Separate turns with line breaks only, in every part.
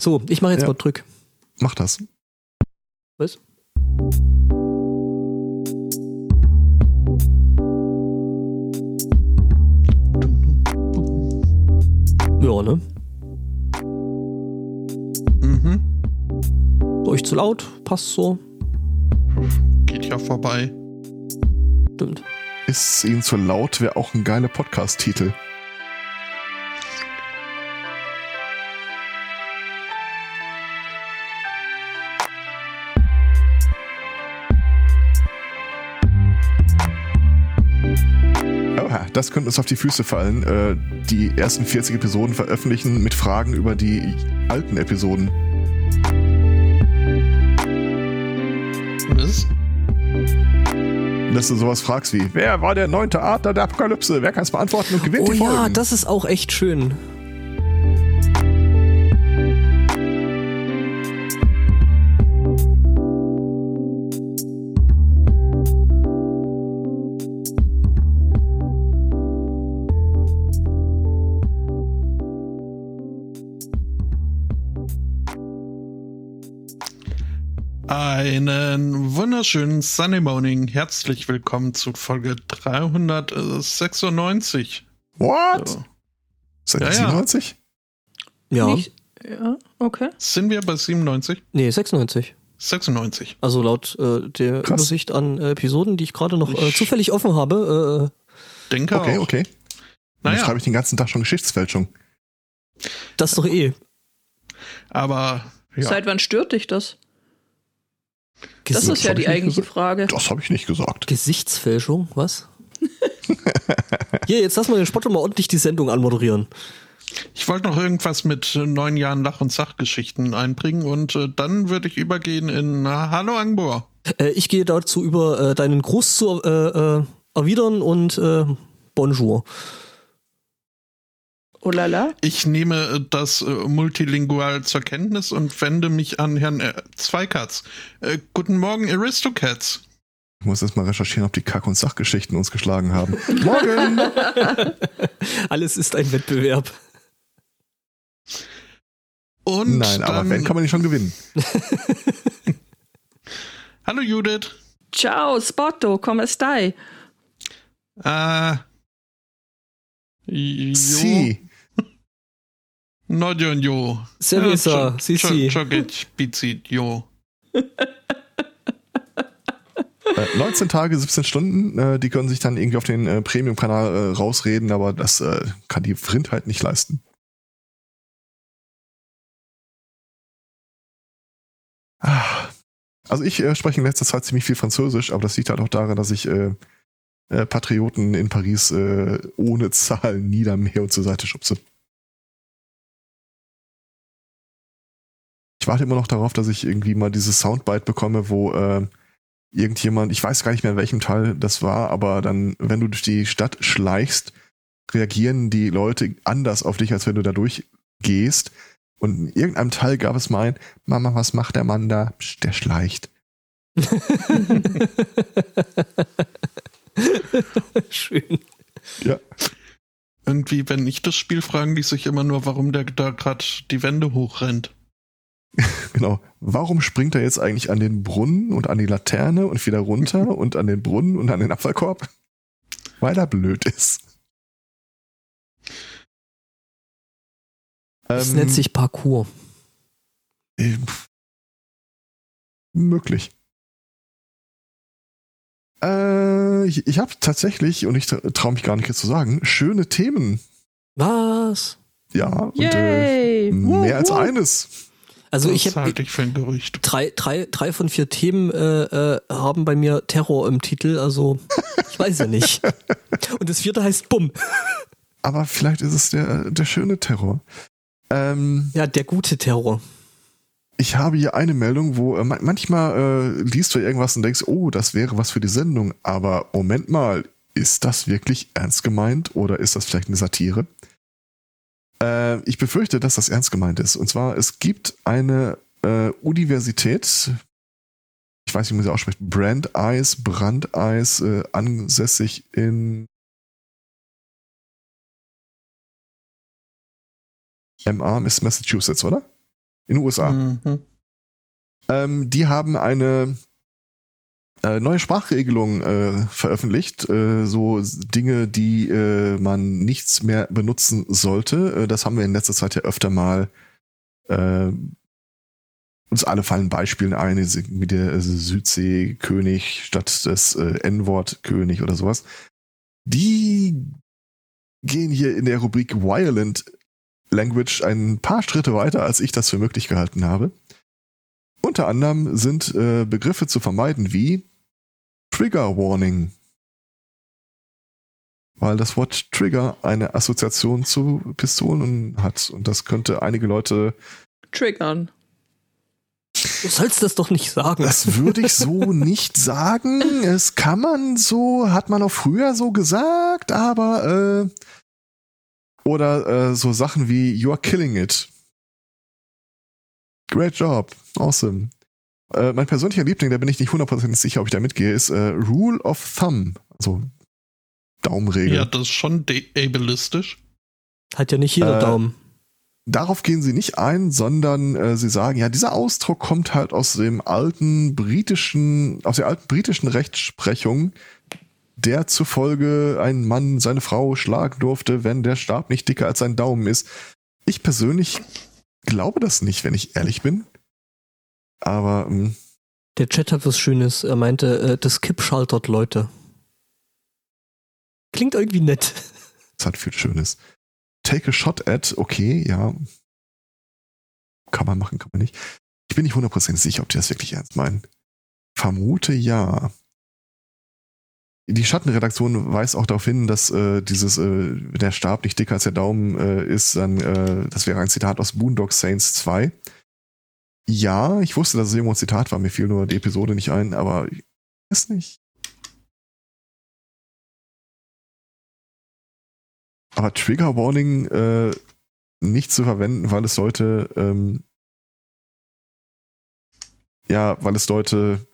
So, ich mache jetzt
Ja.
mal Drück.
Mach das.
Was? Ja, ne?
Mhm.
Euch zu laut? Passt so?
Geht ja vorbei.
Stimmt.
Ist Ihnen zu laut, wäre auch ein geiler Podcast-Titel. Das könnte uns auf die Füße fallen. Äh, die ersten 40 Episoden veröffentlichen mit Fragen über die alten Episoden.
Was?
Dass du sowas fragst wie, wer war der neunte Adler der Apokalypse? Wer kann es beantworten und gewinnt
Oh
die
ja,
Folgen?
das ist auch echt schön.
Einen wunderschönen Sunday Morning. Herzlich willkommen zu Folge 396.
What?
So.
Seit
Ja, ja.
97?
Ja.
Nicht? Ja, okay.
Sind wir bei 97?
Nee, 96.
96.
Also laut äh, der
Krass.
Übersicht an äh, Episoden, die ich gerade noch äh, zufällig offen habe. Äh,
Denke
Okay,
auch.
okay. Dann
Naja,
schreibe ich den ganzen Tag schon Geschichtsfälschung.
das doch eh.
aber ja.
Seit wann stört dich das? Das ist ja die eigentliche. Frage.
Das habe ich nicht gesagt.
Gesichtsfälschung, was? Hier, jetzt lass mal den Spott mal ordentlich die Sendung anmoderieren.
Ich wollte noch irgendwas mit äh, neun Jahren Lach- und Sachgeschichten einbringen und äh, dann würde ich übergehen in na, Hallo Angbor.
Äh, ich gehe dazu über, äh, deinen Gruß zu äh, äh, erwidern und äh, Bonjour.
Oh la la.
Ich nehme äh, das äh, multilingual zur Kenntnis und wende mich an Herrn äh, Zweikatz. Äh, guten Morgen, Aristocats.
Ich muss erst mal recherchieren, ob die Kack- und Sachgeschichten uns geschlagen haben. Morgen!
Alles ist ein Wettbewerb.
Und
Nein, aber wenn, kann man nicht schon gewinnen.
Hallo Judith.
Ciao, Spotto, come stai?
Äh, jo,
Sie.
No, jo, jo.
Servisa, si, si.
Choget, Bizzi, jo.
Äh, 19 Tage, 17 Stunden, äh, die können sich dann irgendwie auf den äh, Premium-Kanal äh, rausreden, aber das kann die Vrind halt nicht leisten. Ah. Also ich spreche in letzter Zeit ziemlich viel Französisch, aber das liegt halt auch daran, dass ich Patrioten in Paris ohne Zahlen niedermähe und zur Seite schubse. Ich warte immer noch darauf, dass ich irgendwie mal dieses Soundbite bekomme, wo äh, irgendjemand, ich weiß gar nicht mehr in welchem Teil das war, aber dann, wenn du durch die Stadt schleichst, reagieren die Leute anders auf dich, als wenn du da durchgehst. Und in irgendeinem Teil gab es mein, Mama, was macht der Mann da? Psst, der schleicht.
Schön.
Ja.
Irgendwie, wenn ich das Spiel fragen, die sich immer nur, warum der da gerade die Wände hochrennt.
Genau. Warum springt er jetzt eigentlich an den Brunnen und an die Laterne und wieder runter und an den Brunnen und an den Abfallkorb? Weil er blöd ist.
Das
Ähm,
nennt sich Parcours.
äh, möglich. Äh, ich ich habe tatsächlich, und ich traue mich gar nicht jetzt zu sagen, schöne Themen.
Was?
Ja, und äh,
Yay!
mehr als eines.
Also ich habe
halte ich für ein Gerücht.
drei, drei, drei von vier Themen äh, äh, haben bei mir Terror im Titel, also ich weiß ja nicht. Und das vierte heißt Bumm.
Aber vielleicht ist es der, der schöne Terror. Ähm,
Ja, der gute Terror.
ich habe hier eine Meldung, wo äh, man- manchmal äh, liest du irgendwas und denkst, oh, das wäre was für die Sendung. Aber Moment mal, ist das wirklich ernst gemeint oder ist das vielleicht eine Satire? Äh, ich befürchte, dass das ernst gemeint ist. Und zwar, es gibt eine äh, Universität, ich weiß nicht, wie man sie ausspricht, Brandeis, Brandeis, äh, ansässig in MA ist Massachusetts, oder? in den USA.
Mhm.
Ähm, die haben eine neue Sprachregelung äh, veröffentlicht, äh, so Dinge, die äh, man nichts mehr benutzen sollte. Äh, das haben wir in letzter Zeit ja öfter mal äh, uns alle fallen Beispiele ein, wie der Südsee-König statt des äh, N-Wort-König oder sowas. Die gehen hier in der Rubrik Violent Language ein paar Schritte weiter, als ich das für möglich gehalten habe. Unter anderem sind äh, Begriffe zu vermeiden wie Trigger Warning. Weil das Wort Trigger eine Assoziation zu Pistolen hat. Und das könnte einige Leute.
Triggern.
Du sollst das doch nicht sagen.
Das würde ich so nicht sagen. Es kann man so, hat man auch früher so gesagt, aber äh, oder äh, so Sachen wie You are killing it. Great job. Awesome. Äh, mein persönlicher Liebling, da bin ich nicht hundertprozentig sicher, ob ich da mitgehe, ist äh, Rule of Thumb. Also Daumenregel.
Ja, das ist schon ableistisch.
Hat ja nicht jeder
Äh,
Daumen.
Darauf gehen sie nicht ein, sondern äh, sie sagen, ja, dieser Ausdruck kommt halt aus dem alten britischen, aus der alten britischen Rechtsprechung, der zufolge ein Mann seine Frau schlagen durfte, wenn der Stab nicht dicker als sein Daumen ist. Ich persönlich glaube das nicht, wenn ich ehrlich bin. Aber ähm,
Der Chat hat was Schönes. Er meinte, äh, das Kipp schaltert Leute. Klingt irgendwie nett.
es hat viel Schönes. Take a shot at, okay, ja. Kann man machen, kann man nicht. Ich bin nicht hundertprozentig sicher, ob die das wirklich ernst meinen. Vermute ja. Die Schattenredaktion weist auch darauf hin, dass äh, dieses äh, der Stab nicht dicker als der Daumen äh, ist, dann äh, das wäre ein Zitat aus Boondock Saints 2. Ja, ich wusste, dass es irgendwo ein Zitat war, mir fiel nur die Episode nicht ein, aber ich weiß nicht. Aber Trigger Warning äh, nicht zu verwenden, weil es Leute ähm, ja, weil es Leute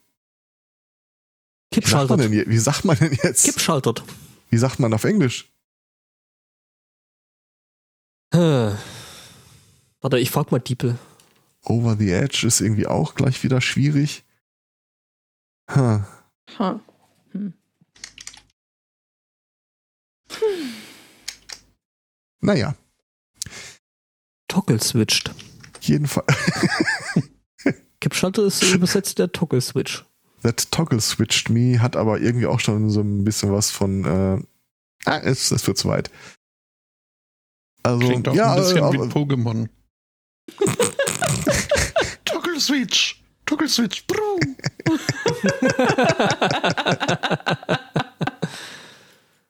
Kipp
wie sagt, man
schaltert.
denn, je- wie sagt man denn jetzt?
Kipp schaltert.
Wie sagt man auf Englisch?
Äh. Warte, ich frag mal Diepel.
Over the Edge ist irgendwie auch gleich wieder schwierig. Huh.
Ha. Hm.
Naja,
Toggle switched.
jedenfalls.
Kipp schalter ist übersetzt der Toggle switch.
That Toggle Switched Me hat aber irgendwie auch schon so ein bisschen was von. Äh, ah, es, es wird zu weit. Also,
Klingt auch
ja,
ein bisschen
äh,
wie Pokémon. Toggle Switch! Toggle Switch! Brum.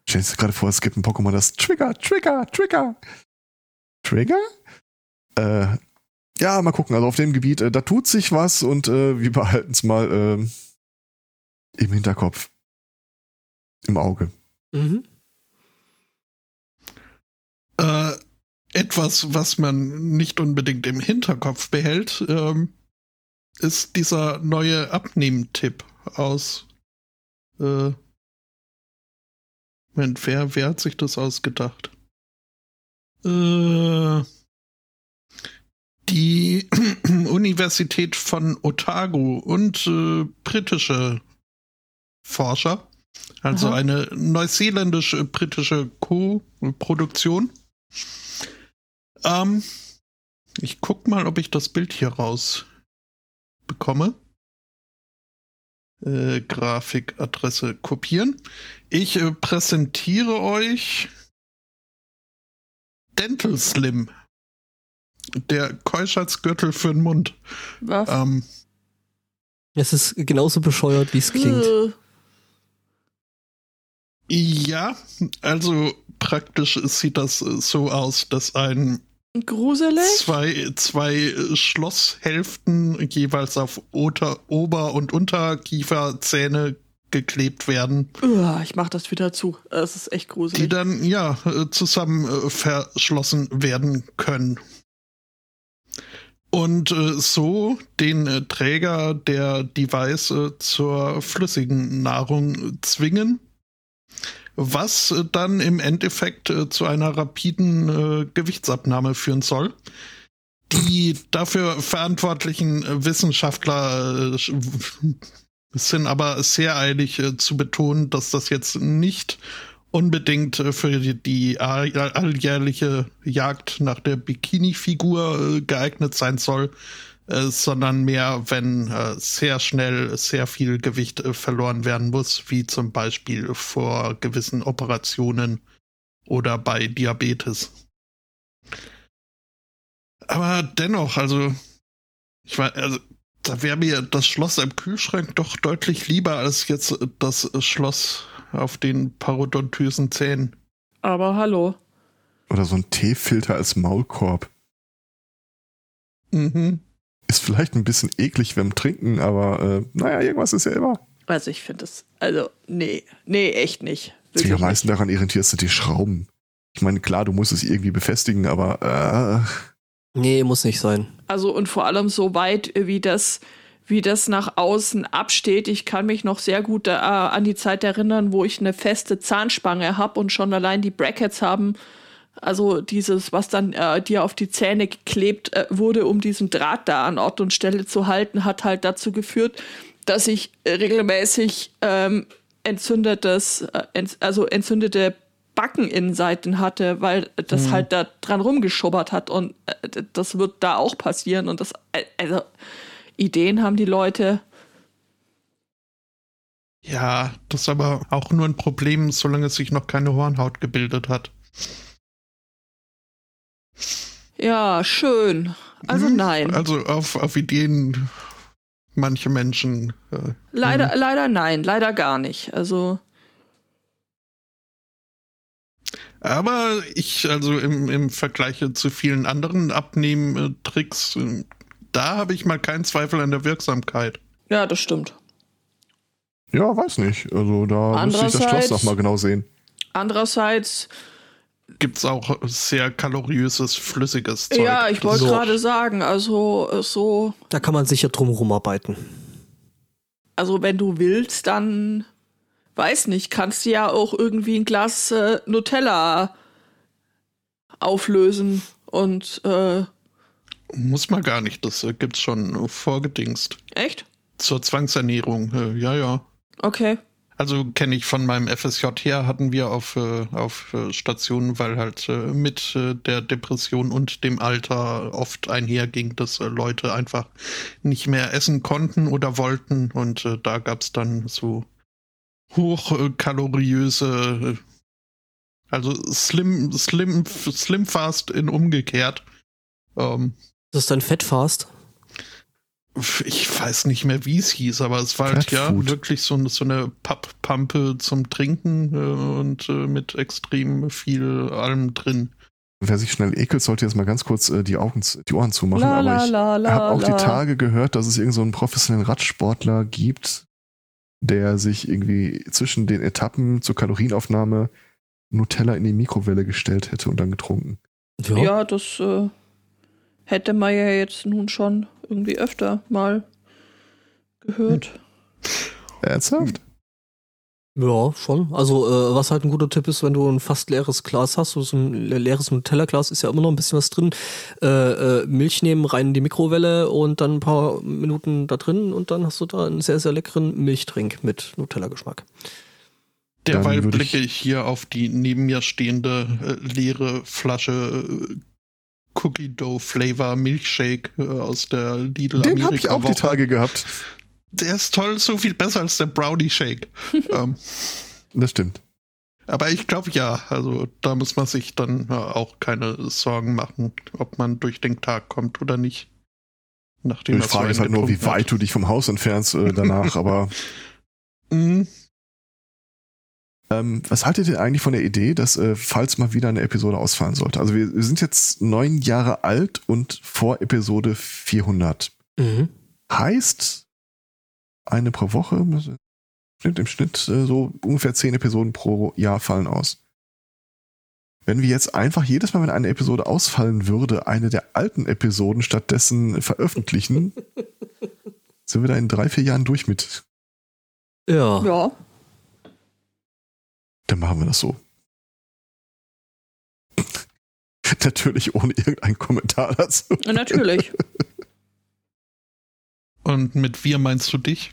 Stell dir gerade vor, es gibt ein Pokémon, das Trigger, Trigger, Trigger. Trigger? Äh, ja, mal gucken. Also auf dem Gebiet, äh, da tut sich was und äh, wir behalten es mal ähm, im Hinterkopf. Im Auge.
Mhm.
Äh, etwas, was man nicht unbedingt im Hinterkopf behält, ähm, ist dieser neue Abnehmtipp aus. Äh, Moment, wer, wer hat sich das ausgedacht? Äh, die Universität von Otago und äh, britische Forscher, also
Aha.
eine neuseeländisch-britische Co-Produktion. Ähm, ich guck mal, ob ich das Bild hier raus bekomme. Äh, Grafikadresse kopieren. Ich äh, präsentiere euch Dental Slim. Der Keuschheitsgürtel für den Mund.
Was?
Ähm,
Es ist genauso bescheuert, wie es klingt.
Äh,
ja, also praktisch sieht das äh, so aus, dass ein
Gruselig?
zwei, zwei Schlosshälften jeweils auf Oter, Ober- und Unterkieferzähne geklebt werden,
Uah, ich mach das wieder zu. Es ist echt
die
gruselig.
dann ja zusammen äh, verschlossen werden können. Und äh, so den äh, Träger der Device zur flüssigen Nahrung zwingen, was äh, dann im Endeffekt äh, zu einer rapiden äh, Gewichtsabnahme führen soll. Die dafür verantwortlichen Wissenschaftler sind aber sehr eilig zu betonen, dass das jetzt nicht unbedingt für die alljährliche Jagd nach der Bikini-Figur geeignet sein soll, sondern mehr, wenn sehr schnell sehr viel Gewicht verloren werden muss, wie zum Beispiel vor gewissen Operationen oder bei Diabetes. Aber dennoch, also, ich war, also, da wäre mir das Schloss am Kühlschrank doch deutlich lieber als jetzt das Schloss auf den parodontösen Zähnen.
Aber hallo.
Oder so ein Teefilter als Maulkorb.
Mhm.
Ist vielleicht ein bisschen eklig beim Trinken, aber äh, naja, irgendwas ist ja immer.
Also ich finde das, also nee, nee, echt nicht.
Was mich am meisten daran irritiert, sind die Schrauben. Ich meine, klar, du musst es irgendwie befestigen, aber äh,
Nee, muss nicht sein.
Also und vor allem so weit, wie das, wie das nach außen absteht. Ich kann mich noch sehr gut äh, an die Zeit erinnern, wo ich eine feste Zahnspange habe und schon allein die Brackets haben. Also dieses, was dann äh, dir auf die Zähne geklebt äh, wurde, um diesen Draht da an Ort und Stelle zu halten, hat halt dazu geführt, dass ich regelmäßig ähm, entzündetes, äh, ent, also entzündete Backeninnenseiten hatte, weil das mhm. halt da dran rumgeschubbert hat und äh, das wird da auch passieren und das, äh, also Ideen haben die Leute.
Ja, das ist aber auch nur ein Problem, solange sich noch keine Hornhaut gebildet hat.
Ja, schön. Also mhm. nein.
Also auf, auf Ideen manche Menschen.
Äh, leider, mhm. leider nein, leider gar nicht. Also
Aber ich, also im, im Vergleich zu vielen anderen Abnehmtricks, da habe ich mal keinen Zweifel an der Wirksamkeit.
Ja, das stimmt.
Ja, weiß nicht. Also da müsste ich das Schloss noch mal genau sehen.
Andererseits
gibt es auch sehr kaloriöses, flüssiges Zeug.
Ja, ich wollte so. gerade sagen, also so.
Da kann man sicher drum rumarbeiten.
Also wenn du willst, dann weiß nicht, kannst du ja auch irgendwie ein Glas äh, Nutella auflösen und äh,
muss man gar nicht, das äh, gibt's schon vorgedingst.
Echt?
Zur Zwangsernährung, äh, ja, ja.
Okay.
Also kenne ich von meinem FSJ her, hatten wir auf, äh, auf äh, Stationen, weil halt äh, mit äh, der Depression und dem Alter oft einherging, dass äh, Leute einfach nicht mehr essen konnten oder wollten. Und äh, da gab's dann so hochkaloriöse, also Slim, Slim, Slim Fast in umgekehrt. Ähm,
das ist dann Fettfast?
Ich weiß nicht mehr, wie es hieß, aber es war halt ja wirklich so, so eine Papppampe zum Trinken äh, und äh, mit extrem viel allem drin.
Wer sich schnell ekelt, sollte jetzt mal ganz kurz äh, die Augen, die Ohren zumachen. La, aber ich habe auch die Tage gehört, dass es irgendeinen so professionellen Radsportler gibt, der sich irgendwie zwischen den Etappen zur Kalorienaufnahme Nutella in die Mikrowelle gestellt hätte und dann getrunken.
Ja, ja das äh, hätte man ja jetzt nun schon irgendwie öfter mal gehört. Hm.
Ernsthaft?
Ja, schon. Also, äh, was halt ein guter Tipp ist, wenn du ein fast leeres Glas hast, so ein leeres Nutella-Glas ist ja immer noch ein bisschen was drin. Äh, äh, Milch nehmen, rein in die Mikrowelle und dann ein paar Minuten da drin und dann hast du da einen sehr, sehr leckeren Milchtrink mit Nutella-Geschmack.
Derweil blicke ich hier auf die neben mir stehende äh, leere Flasche äh, Cookie Dough Flavor Milkshake äh, aus der Lidl
Den habe ich auch Woche. die Tage gehabt
der ist toll, so viel besser als der Brownie Shake.
ähm, das stimmt.
Aber ich glaube ja, also da muss man sich dann auch keine Sorgen machen, ob man durch den Tag kommt oder nicht.
Nachdem die Frage ist halt nur, wie weit hat. du dich vom Haus entfernst äh, danach, aber. Ähm, was haltet ihr eigentlich von der Idee, dass äh, falls mal wieder eine Episode ausfallen sollte? Also wir, wir sind jetzt neun Jahre alt und vor Episode 400.
Mhm.
Heißt, eine pro Woche. Im Schnitt äh, so ungefähr zehn Episoden pro Jahr fallen aus. Wenn wir jetzt einfach jedes Mal, wenn eine Episode ausfallen würde, eine der alten Episoden stattdessen veröffentlichen, sind wir da in drei, vier Jahren durch mit.
Ja.
Ja.
Dann machen wir das so. Natürlich ohne irgendeinen Kommentar dazu.
Natürlich.
Und mit wir meinst du dich?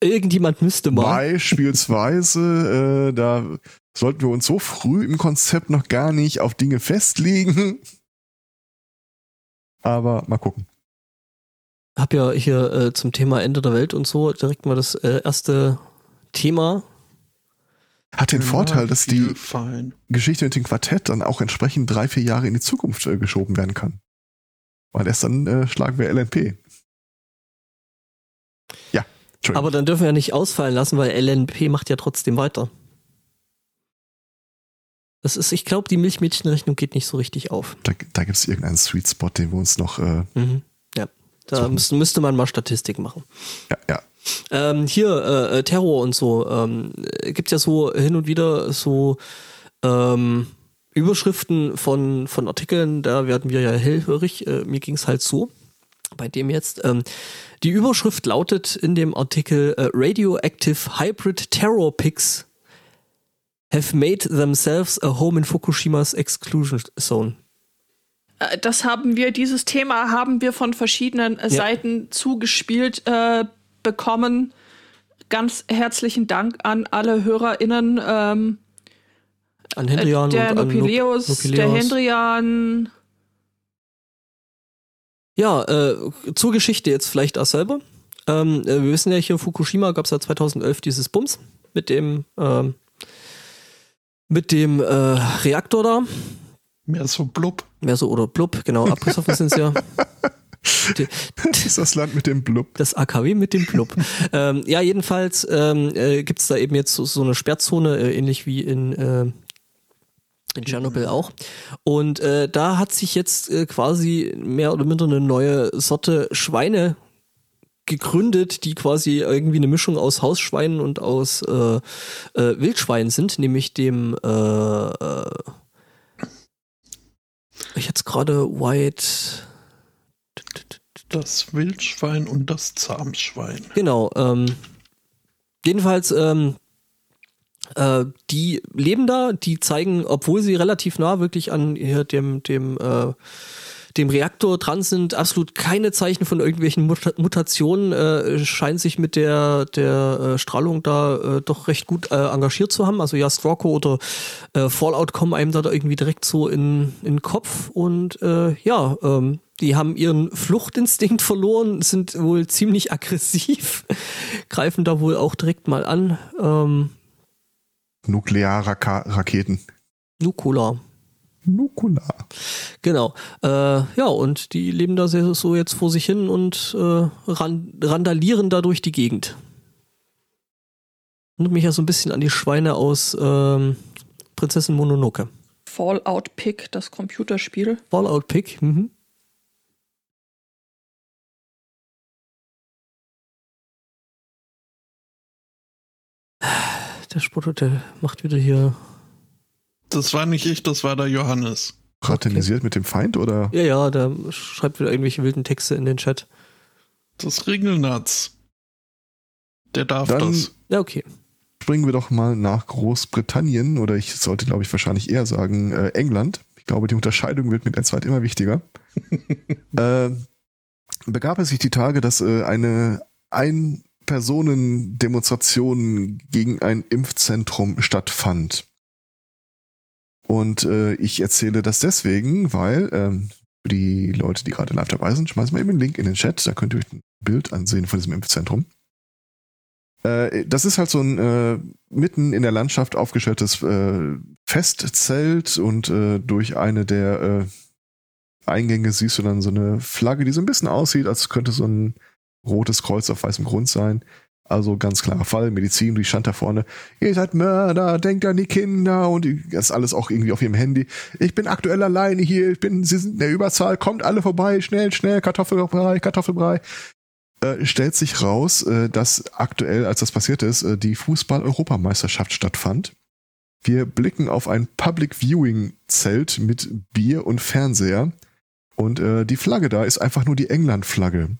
Irgendjemand müsste mal.
Beispielsweise, äh, da sollten wir uns so früh im Konzept noch gar nicht auf Dinge festlegen. Aber mal gucken.
Hab ja hier äh, zum Thema Ende der Welt und so direkt mal das äh, erste Thema.
Hat den
Ja,
Vorteil, dass die
Fein.
Geschichte mit dem Quartett dann auch entsprechend drei, vier Jahre in die Zukunft äh, geschoben werden kann. Weil erst dann äh, schlagen wir LNP. Ja, Entschuldigung.
Aber dann dürfen wir ja nicht ausfallen lassen, weil LNP macht ja trotzdem weiter. Das ist, ich glaube, die Milchmädchenrechnung geht nicht so richtig auf.
da da gibt es irgendeinen Sweet Spot, den wir uns noch. Äh,
Mhm. Ja. Da müsste, müsste man mal Statistik machen.
ja, ja.
Ähm, hier, äh, äh, Terror und so, ähm, äh, gibt ja so hin und wieder so ähm, Überschriften von, von Artikeln, da werden wir ja hellhörig. Äh, mir ging es halt so. Bei dem jetzt. Ähm, die Überschrift lautet in dem Artikel äh, Radioactive Hybrid Terror Pigs have made themselves a home in Fukushimas exclusion zone.
Äh, Das haben wir, dieses Thema haben wir von verschiedenen äh,
Ja.
Seiten zugespielt äh, bekommen. Ganz herzlichen Dank an alle HörerInnen. Ähm,
An Hendrian
der
und an
Nopileus,
Nup-
der
Nupileus.
Hendrian.
Ja, äh, zur Geschichte jetzt vielleicht auch selber. Ähm, äh, wir wissen ja hier in Fukushima gab es ja 2011 dieses Bums mit dem ähm, mit dem äh, Reaktor da.
Mehr so blub.
Mehr so oder blub, genau, abgesoffen sind sie ja.
Das ist das Land mit dem Blub.
Das AKW mit dem Blub. ähm, ja, jedenfalls ähm, äh, gibt es da eben jetzt so, so eine Sperrzone, äh, ähnlich wie in, äh, in Tschernobyl auch. Und äh, da hat sich jetzt äh, quasi mehr oder minder eine neue Sorte Schweine gegründet, die quasi irgendwie eine Mischung aus Hausschweinen und aus äh, äh, Wildschweinen sind, nämlich dem äh, äh, ich jetzt gerade White
Das Wildschwein und das Zahmschwein.
Genau. Ähm, jedenfalls, ähm, äh, die leben da, die zeigen, obwohl sie relativ nah wirklich an dem, dem, äh, dem Reaktor dran sind, absolut keine Zeichen von irgendwelchen Muta Mutationen, äh, scheinen sich mit der, der äh, Strahlung da äh, doch recht gut äh, engagiert zu haben. Also ja, Strawco oder äh, Fallout kommen einem da, da irgendwie direkt so in, in den Kopf und äh, ja, ähm, die haben ihren Fluchtinstinkt verloren, sind wohl ziemlich aggressiv, greifen da wohl auch direkt mal an. Ähm,
Nuklearraketen.
Nukular.
Nukular.
Genau. Äh, ja, und die leben da sehr, so jetzt vor sich hin und äh, ran, randalieren da durch die Gegend. Erinnert mich ja so ein bisschen an die Schweine aus ähm, Prinzessin Mononoke.
Fallout Pick, das Computerspiel.
Fallout Pick. Mhm. Der Sporthotel macht wieder hier.
Das war nicht ich, das war der Johannes.
Fraternisiert mit dem Feind oder?
Ja, ja, der schreibt wieder irgendwelche wilden Texte in den Chat.
Das Ringelnatz. Der darf
Dann
das.
Ja, okay.
springen wir doch mal nach Großbritannien oder ich sollte, glaube ich, wahrscheinlich eher sagen äh, England. Ich glaube, die Unterscheidung wird mit der Zeit immer wichtiger. äh, begab es sich die Tage, dass äh, eine Ein-Personen-Demonstration gegen ein Impfzentrum stattfand. Und äh, ich erzähle das deswegen, weil ähm, die Leute, die gerade live dabei sind, schmeißen wir eben einen Link in den Chat, da könnt ihr euch ein Bild ansehen von diesem Impfzentrum. Äh, das ist halt so ein äh, mitten in der Landschaft aufgestelltes äh, Festzelt und äh, durch eine der äh, Eingänge siehst du dann so eine Flagge, die so ein bisschen aussieht, als könnte so ein rotes Kreuz auf weißem Grund sein. Also ganz klarer Fall, Medizin, die stand da vorne. Ihr seid Mörder, denkt an die Kinder und das ist alles auch irgendwie auf ihrem Handy. Ich bin aktuell alleine hier, ich bin, sie sind in der Überzahl, kommt alle vorbei, schnell, schnell, Kartoffelbrei, Kartoffelbrei. Äh, stellt sich raus, äh, dass aktuell, als das passiert ist, äh, die Fußball-Europameisterschaft stattfand. Wir blicken auf ein Public Viewing Zelt mit Bier und Fernseher und äh, die Flagge da ist einfach nur die England-Flagge.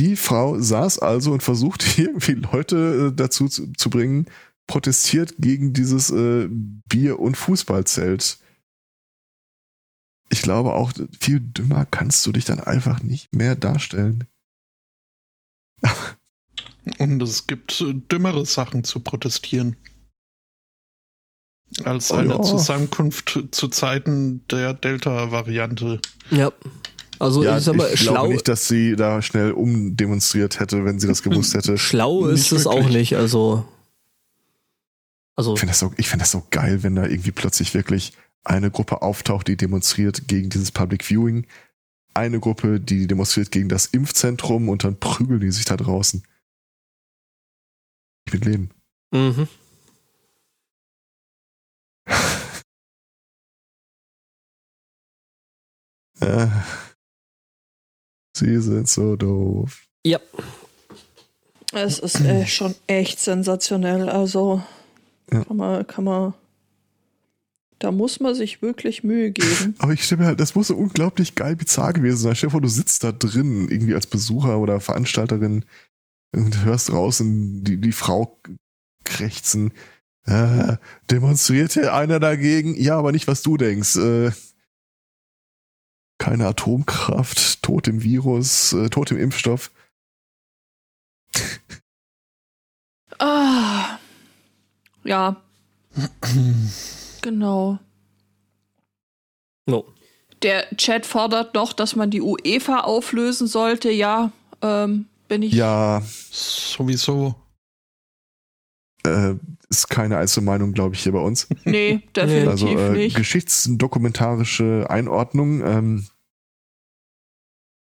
Die Frau saß also und versucht irgendwie Leute äh, dazu zu, zu bringen, protestiert gegen dieses äh, Bier- und Fußballzelt. ich glaube auch, viel dümmer kannst du dich dann einfach nicht mehr darstellen.
Und es gibt äh, dümmere Sachen zu protestieren. Als
Oh
eine
ja.
Zusammenkunft zu Zeiten der Delta-Variante.
Ja. Also
ja,
ich sag mal,
ich
schlau,
glaube nicht, dass sie da schnell umdemonstriert hätte, wenn sie das gewusst hätte.
schlau ist
Nicht
es auch nicht. Also, also
Ich finde das, so, ich find das so geil, wenn da irgendwie plötzlich wirklich eine Gruppe auftaucht, die demonstriert gegen dieses Public Viewing, eine Gruppe, die demonstriert gegen das Impfzentrum und dann prügeln die sich da draußen. Ich will leben.
mhm.
Äh, sie sind so doof.
ja.
Es ist äh, schon echt sensationell. Also
Ja.
kann man, kann man. Da muss man sich wirklich Mühe geben.
Aber ich stelle mir halt, das muss so unglaublich geil bizarr gewesen sein. Stell dir vor, du sitzt da drin, irgendwie als Besucher oder Veranstalterin und hörst draußen die, die Frau krächzen. Äh, demonstriert hier einer dagegen? Ja, aber nicht, was du denkst. Äh, keine Atomkraft, Tod im Virus, äh, Tod im Impfstoff.
Ah. Ja, genau.
No.
Der Chat fordert noch, dass man die UEFA auflösen sollte. Ja, ähm, bin ich.
Ja,
Sowieso.
äh, ist keine Einzelmeinung, glaube ich, hier bei uns.
Nee, definitiv
Also äh,
nicht.
geschichtsdokumentarische Einordnung ähm,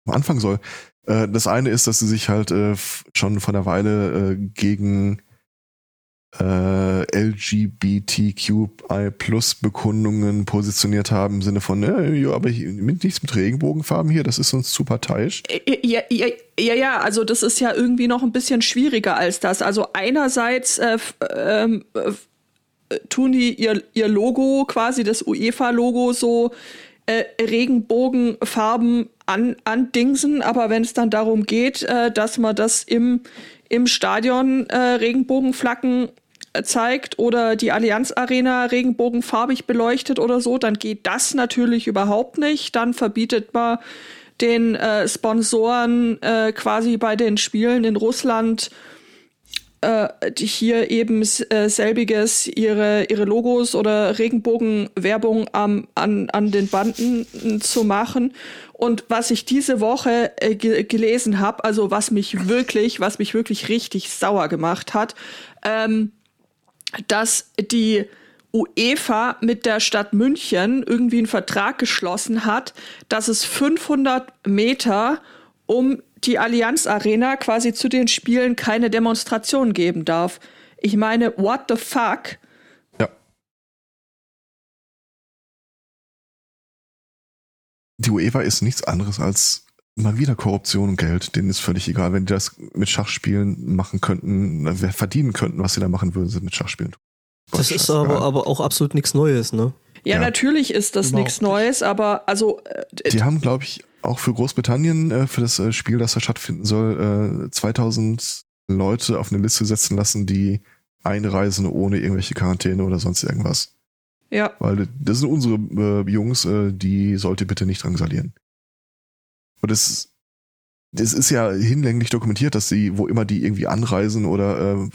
am Anfang soll. Äh, das eine ist, dass sie sich halt äh, schon vor einer Weile äh, gegen äh, LGBTQI Plus Bekundungen positioniert haben im Sinne von, äh, ja, aber hier, mit nichts mit Regenbogenfarben hier, das ist uns zu parteiisch.
Ja, ja, ja, ja, also das ist ja irgendwie noch ein bisschen schwieriger als das. Also einerseits äh, ähm, äh, tun die ihr, ihr Logo, quasi das UEFA-Logo, so äh, Regenbogenfarben an, andingsen, aber wenn es dann darum geht, äh, dass man das im, im Stadion äh, Regenbogenflaggen zeigt oder die Allianz Arena regenbogenfarbig beleuchtet oder so, dann geht das natürlich überhaupt nicht. Dann verbietet man den äh, Sponsoren äh, quasi bei den Spielen in Russland äh, hier eben äh, selbiges ihre ihre Logos oder Regenbogenwerbung am an an den Banden zu machen und was ich diese Woche äh, ge gelesen habe also was mich wirklich was mich wirklich richtig sauer gemacht hat ähm, dass die UEFA mit der Stadt München irgendwie einen Vertrag geschlossen hat, dass es 500 Meter um die Allianz Arena quasi zu den Spielen keine Demonstration geben darf. Ich meine, what the fuck?
Ja. Die UEFA ist nichts anderes als mal wieder Korruption und Geld. Denen ist völlig egal, wenn die das mit Schachspielen machen könnten, äh, verdienen könnten, was sie da machen würden, sind mit Schachspielen.
Das ist aber, aber auch absolut nichts Neues, ne?
Ja,
Ja.
natürlich ist das nichts Neues, aber also äh,
Die haben, glaube ich, auch für Großbritannien, äh, für das äh, Spiel, das da stattfinden soll, äh, 2000 Leute auf eine Liste setzen lassen, die einreisen ohne irgendwelche Quarantäne oder sonst irgendwas.
ja,
Weil das sind unsere äh, Jungs, äh, die sollt ihr bitte nicht drangsalieren. Und das, das ist ja hinlänglich dokumentiert, dass sie, wo immer die irgendwie anreisen oder äh,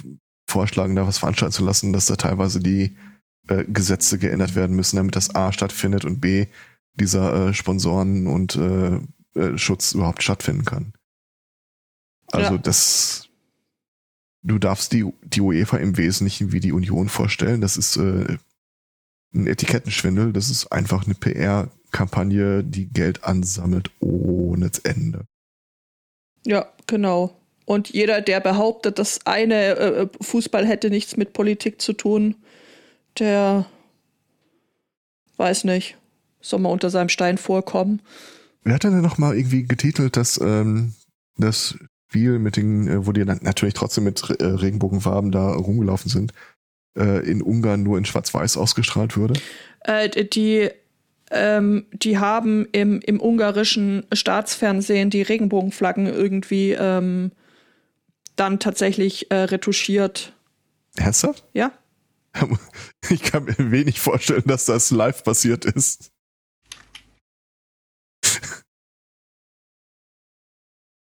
vorschlagen, da was veranstalten zu lassen, dass da teilweise die äh, Gesetze geändert werden müssen, damit das A stattfindet und B dieser äh, Sponsoren und äh, äh, Schutz überhaupt stattfinden kann. Also
Ja.
das, du darfst die, die UEFA im Wesentlichen wie die Union vorstellen. Das ist äh, ein Etikettenschwindel. Das ist einfach eine PR-Kampagne, die Geld ansammelt ohne Ende.
ja, genau. Und jeder, der behauptet, dass eine äh, Fußball hätte nichts mit Politik zu tun, der weiß nicht, soll mal unter seinem Stein vorkommen.
Wer hat denn noch mal irgendwie getitelt, dass ähm, das Spiel mit den, äh, wo die dann natürlich trotzdem mit äh, Regenbogenfarben da rumgelaufen sind, äh, in Ungarn nur in Schwarz-Weiß ausgestrahlt würde?
Äh, die, ähm, die haben im, im ungarischen Staatsfernsehen die Regenbogenflaggen irgendwie ähm, dann tatsächlich äh, retuschiert.
Ernsthaft?
Ja.
Ich kann mir wenig vorstellen, dass das live passiert ist.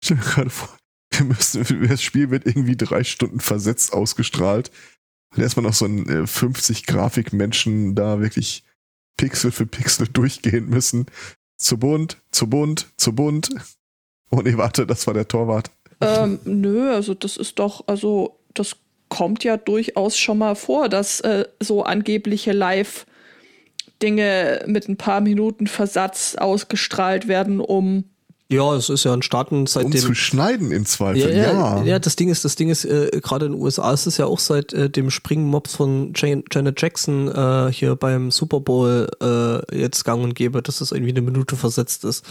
Ich stelle mir gerade vor, wir müssen, das Spiel wird irgendwie drei Stunden versetzt ausgestrahlt. Und erstmal noch so ein äh, 50-Grafik-Menschen da wirklich Pixel für Pixel durchgehen müssen. Zu bunt, zu bunt, zu bunt. Oh nee, warte, das war der Torwart.
Ähm, nö, also das ist doch, also das kommt ja durchaus schon mal vor, dass äh, so angebliche Live-Dinge mit ein paar Minuten Versatz ausgestrahlt werden, um
ja, es ist ja ein Starten seitdem. Um
zu schneiden im Zweifel,
ja. Ja, ja das Ding ist, das Ding ist, äh, gerade in den USA ist es ja auch seit äh, dem Springen-Mobs von Jan Janet Jackson äh, hier beim Super Bowl äh, jetzt gang und gäbe, dass es irgendwie eine Minute versetzt ist,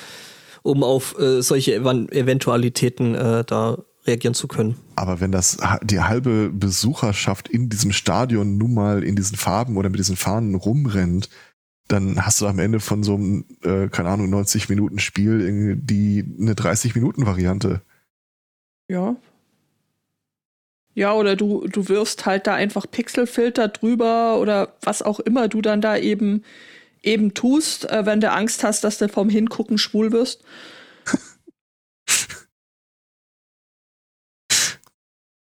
um auf äh, solche Ev Eventualitäten äh, da reagieren zu können.
Aber wenn das die halbe Besucherschaft in diesem Stadion nun mal in diesen Farben oder mit diesen Fahnen rumrennt, dann hast du am Ende von so einem, äh, keine Ahnung, 90 Minuten Spiel die eine 30 Minuten Variante.
Ja. Ja, oder du, du wirfst halt da einfach Pixelfilter drüber oder was auch immer du dann da eben, eben tust, äh, wenn du Angst hast, dass du vom Hingucken schwul wirst.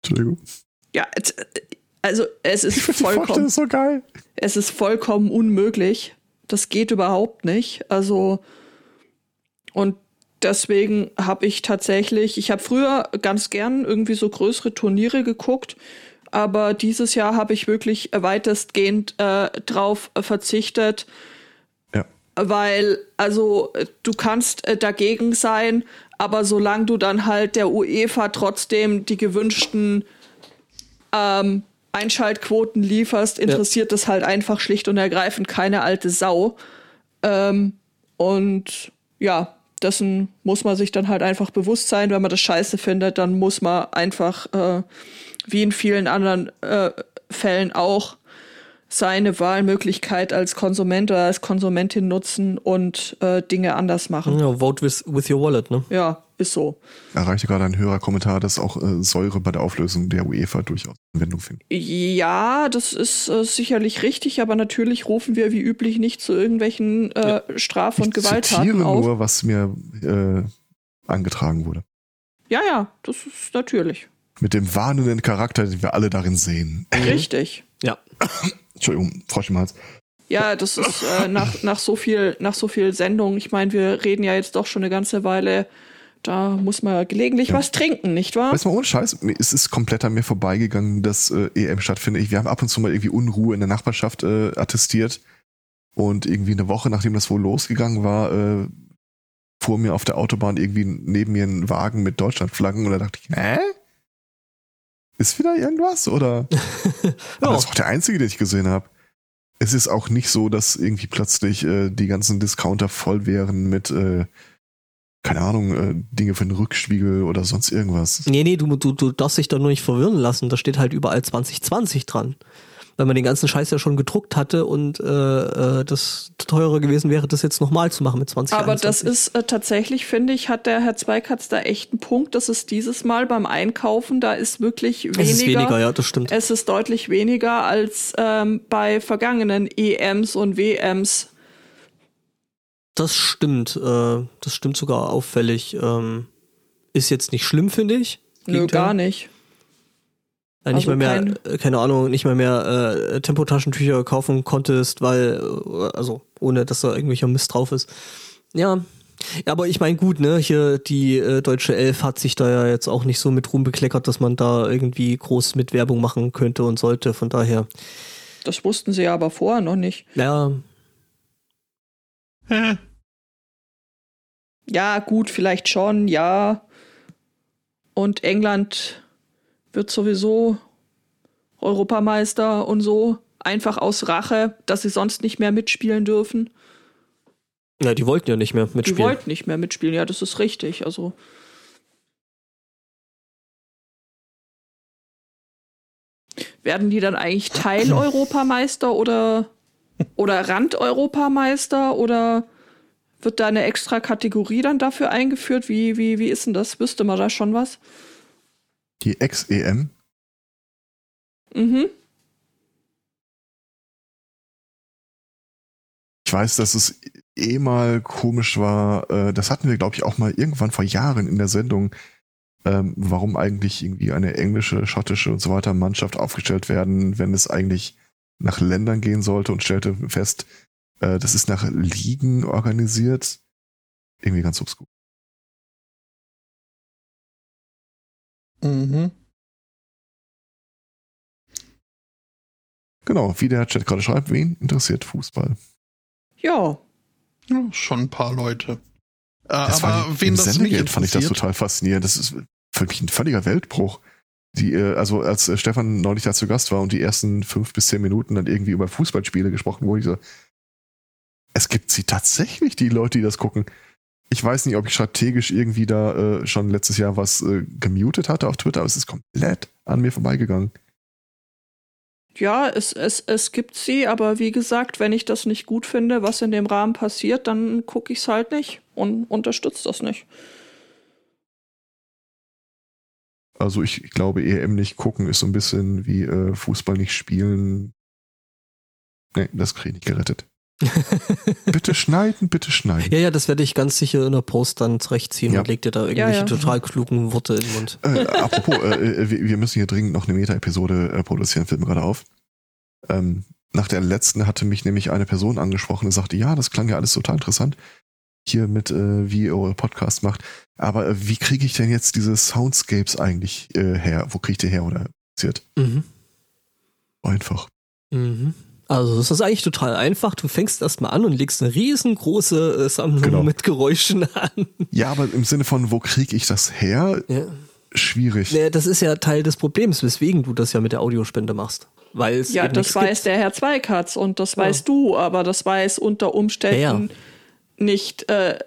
Entschuldigung.
Ja, also es ist vollkommen.
Ist so geil.
Es ist vollkommen unmöglich. Das geht überhaupt nicht. Also und deswegen habe ich tatsächlich, ich habe früher ganz gern irgendwie so größere Turniere geguckt, aber dieses Jahr habe ich wirklich weitestgehend äh, drauf verzichtet.
Ja.
Weil, also, du kannst äh, dagegen sein, aber solange du dann halt der UEFA trotzdem die gewünschten ähm, Einschaltquoten lieferst, interessiert ja. das halt einfach schlicht und ergreifend keine alte Sau. Ähm, und ja, dessen muss man sich dann halt einfach bewusst sein. Wenn man das scheiße findet, dann muss man einfach, äh, wie in vielen anderen äh, Fällen auch, seine Wahlmöglichkeit als Konsument oder als Konsumentin nutzen und äh, Dinge anders machen.
Ja, vote with, with your wallet, ne?
Ja, ist so.
Erreichte gerade ein höherer Kommentar, dass auch äh, Säure bei der Auflösung der UEFA durchaus Anwendung findet.
Ja, das ist äh, sicherlich richtig, aber natürlich rufen wir wie üblich nicht zu irgendwelchen äh. Straf- und ich Gewalttaten auf.
nur, was mir äh, angetragen wurde.
Ja, ja, das ist natürlich.
Mit dem warnenden Charakter, den wir alle darin sehen.
Richtig.
Ja.
Entschuldigung, Frau Schmalz.
Ja, das ist äh, nach, nach, so viel, nach so viel Sendung. Ich meine, wir reden ja jetzt doch schon eine ganze Weile. Da muss man gelegentlich ja. was trinken, nicht wahr?
Weißt du mal, ohne Scheiß, es ist komplett an mir vorbeigegangen, dass äh, EM stattfindet. Wir haben ab und zu mal irgendwie Unruhe in der Nachbarschaft äh, attestiert. Und irgendwie eine Woche, nachdem das wohl losgegangen war, äh, fuhr mir auf der Autobahn irgendwie neben mir ein Wagen mit Deutschlandflaggen und da dachte ich, hä? Ist wieder irgendwas? Oder? Aber das ist auch der einzige, den ich gesehen habe. Es ist auch nicht so, dass irgendwie plötzlich äh, die ganzen Discounter voll wären mit, äh, keine Ahnung, äh, Dinge für den Rückspiegel oder sonst irgendwas.
Nee, nee, du, du, du darfst dich da nur nicht verwirren lassen. Da steht halt überall 2020 dran weil man den ganzen Scheiß ja schon gedruckt hatte und äh, äh das teurer gewesen wäre, das jetzt nochmal zu machen mit 20
Aber das ist äh, tatsächlich, finde ich, hat der Herr Zweikatz da echt einen Punkt. Das ist dieses Mal beim Einkaufen, da ist wirklich weniger. Es ist
weniger, ja, das stimmt.
Es ist deutlich weniger als ähm, bei vergangenen EMs und WMs.
Das stimmt, äh, das stimmt sogar auffällig. Ähm, ist jetzt nicht schlimm, finde ich.
Nö, gar nicht.
Äh, nicht also mehr mehr, äh, keine Ahnung, nicht mehr mehr äh, Tempotaschentücher kaufen konntest, weil, äh, also ohne dass da irgendwelcher Mist drauf ist. Ja. Ja, aber ich meine, gut, ne, hier die äh, deutsche Elf hat sich da ja jetzt auch nicht so mit Ruhm bekleckert, dass man da irgendwie groß mit Werbung machen könnte und sollte, von daher.
Das wussten sie aber vorher noch nicht.
Ja.
Ja, gut, vielleicht schon, ja. Und England wird sowieso Europameister und so, einfach aus Rache, dass sie sonst nicht mehr mitspielen dürfen.
Ja, die wollten ja nicht mehr mitspielen.
Die wollten nicht mehr mitspielen, ja, das ist richtig. Also. Werden die dann eigentlich Teil-Europameister oder, oder Rand-Europameister oder wird da eine extra Kategorie dann dafür eingeführt? Wie, wie, wie ist denn das? Wüsste man da schon was?
Die Ex-EM?
Mhm.
Ich weiß, dass es eh mal komisch war, äh, das hatten wir, glaube ich, auch mal irgendwann vor Jahren in der Sendung, ähm, warum eigentlich irgendwie eine englische, schottische und so weiter Mannschaft aufgestellt werden, wenn es eigentlich nach Ländern gehen sollte und stellte fest, äh, das ist nach Ligen organisiert. Irgendwie ganz obskur.
Mhm.
Genau, wie der Chat gerade schreibt, wen interessiert Fußball?
Ja.
Ja, schon ein paar Leute. Äh,
Das
aber
war,
wen
im
das nicht
Sendegate fand ich das
interessiert,
total faszinierend. Das ist für mich ein völliger Weltbruch. Die, äh, also als äh, Stefan neulich da zu Gast war und die ersten fünf bis zehn Minuten dann irgendwie über Fußballspiele gesprochen wurde, ich so, es gibt sie tatsächlich, die Leute, die das gucken. Ich weiß nicht, ob ich strategisch irgendwie da äh, schon letztes Jahr was äh, gemutet hatte auf Twitter, aber es ist komplett an mir vorbeigegangen.
Ja, es, es, es gibt sie, aber wie gesagt, wenn ich das nicht gut finde, was in dem Rahmen passiert, dann gucke ich es halt nicht und unterstütze das nicht.
Also ich, ich glaube, EM nicht gucken ist so ein bisschen wie äh, Fußball nicht spielen. Nee, das kriege ich nicht gerettet. bitte schneiden, bitte schneiden.
Ja, ja, das werde ich ganz sicher in der Post dann zurechtziehen
Ja.
und leg dir da irgendwelche
ja.
total klugen Worte in den Mund.
Äh, apropos, äh, äh, wir, wir müssen hier dringend noch eine Meta-Episode äh, produzieren, fällt mir gerade auf. Ähm, nach der letzten hatte mich nämlich eine Person angesprochen und sagte, ja, das klang ja alles total interessant, hier mit, äh, wie ihr eure Podcast macht. Aber äh, wie kriege ich denn jetzt diese Soundscapes eigentlich äh, her? Wo kriege ich die her oder produziert?
Mhm.
Einfach.
Mhm. Also das ist eigentlich total einfach. Du fängst erstmal an und legst eine riesengroße äh, Sammlung
Genau.
mit Geräuschen an.
Ja, aber im Sinne von, wo kriege ich das her?
Ja.
Schwierig.
Nee, das ist ja Teil des Problems, weswegen du das ja mit der Audiospende machst. Weil es
Ja, das weiß
gibt.
der Herr Zweikatz und das
Ja.
weißt du, aber das weiß unter Umständen nicht äh,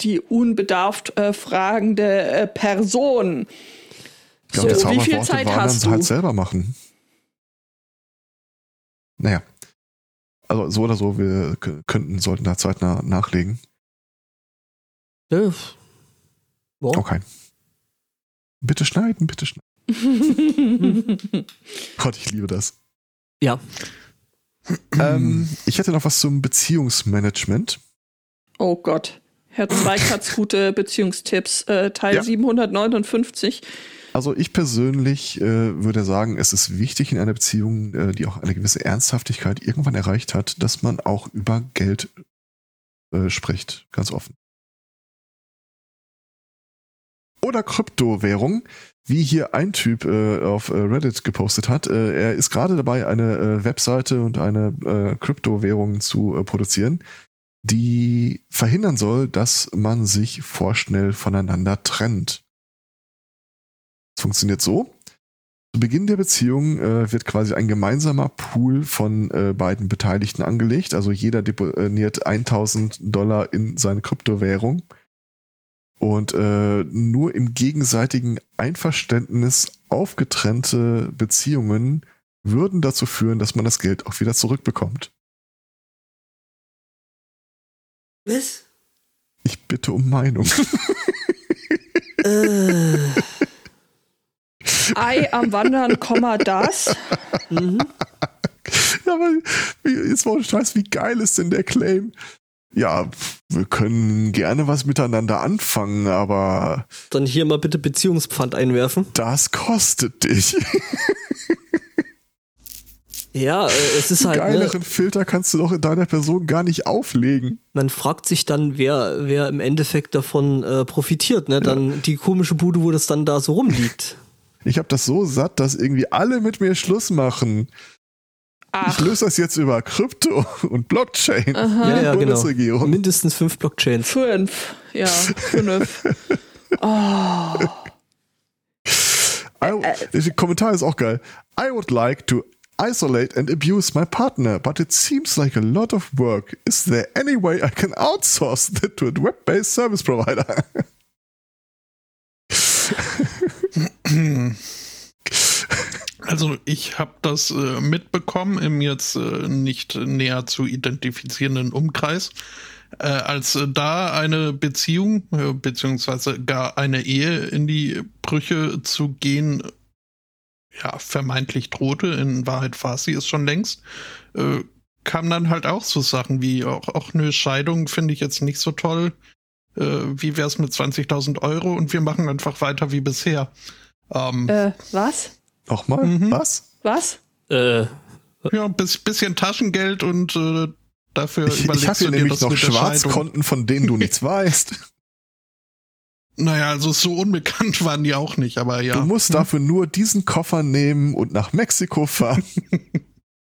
die unbedarft äh, fragende äh, Person.
Ich glaube,
so, wie viel
Zauberworte
Zeit hast
dann
du?
halt selber machen. Naja. Also so oder so, wir könnten, sollten da zeitnah nachlegen.
Wow.
Okay. Bitte schneiden, bitte schneiden. Gott, ich liebe das.
Ja.
ähm, ich hätte noch was zum Beziehungsmanagement.
Oh Gott. Herr Zweikatz, gute Beziehungstipps, äh, Teil
Ja.
759.
Also ich persönlich äh, würde sagen, es ist wichtig in einer Beziehung, äh, die auch eine gewisse Ernsthaftigkeit irgendwann erreicht hat, dass man auch über Geld äh, spricht, ganz offen. Oder Kryptowährung, wie hier ein Typ äh, auf äh, Reddit gepostet hat. Er ist gerade dabei, eine Webseite und eine äh, Kryptowährung zu produzieren, die verhindern soll, dass man sich vorschnell voneinander trennt. Es funktioniert so. Zu Beginn der Beziehung äh, wird quasi ein gemeinsamer Pool von äh, beiden Beteiligten angelegt. Also jeder deponiert 1000 Dollar in seine Kryptowährung. Und äh, nur im gegenseitigen Einverständnis aufgetrennte Beziehungen würden dazu führen, dass man das Geld auch wieder zurückbekommt.
Was?
Ich bitte um Meinung.
äh,
Ei am Wandern, Komma das.
mhm.
Ja, aber wie- jetzt mal Scheiß, wie geil ist denn der Claim? Ja, wir können gerne was miteinander anfangen, aber
Dann hier mal bitte Beziehungspfand einwerfen.
das kostet dich.
Ja, äh, es ist halt, ne,
Geileren Filter kannst du doch in deiner Person gar nicht auflegen.
man fragt sich dann, wer, wer im Endeffekt davon äh, profitiert, ne? Dann die komische Bude, wo das dann da so rumliegt.
Ich habe das so satt, dass irgendwie alle mit mir Schluss machen. Ich
Ach,
löse das jetzt über Krypto und Blockchain.
aha.
Ja, ja, genau.
Bundesregierung.
Mindestens fünf Blockchains.
Fünf. Ja, fünf. Oh.
I, der Kommentar ist auch geil. I would like to isolate and abuse my partner, but it seems like a lot of work. Is there any way I can outsource that to a web-based service provider?
Also ich habe das äh, mitbekommen im jetzt äh, nicht näher zu identifizierenden Umkreis, äh, als da eine Beziehung äh, beziehungsweise gar eine Ehe in die Brüche zu gehen, ja vermeintlich drohte. In Wahrheit war sie es schon längst. Äh, kamen dann halt auch so Sachen wie auch, auch eine Scheidung finde ich jetzt nicht so toll. Äh, wie wär's mit 20.000 Euro und wir machen einfach weiter wie bisher.
Ähm, äh, was?
Nochmal? Mhm. Was?
Was?
Äh.
Ja, ein bisschen Taschengeld und äh, dafür
ich, überlegst ich du dir nämlich noch Schwarzkonten, von denen du nichts weißt.
Naja, also so unbekannt waren die auch nicht, aber ja.
Du musst hm. dafür nur diesen Koffer nehmen und nach Mexiko fahren.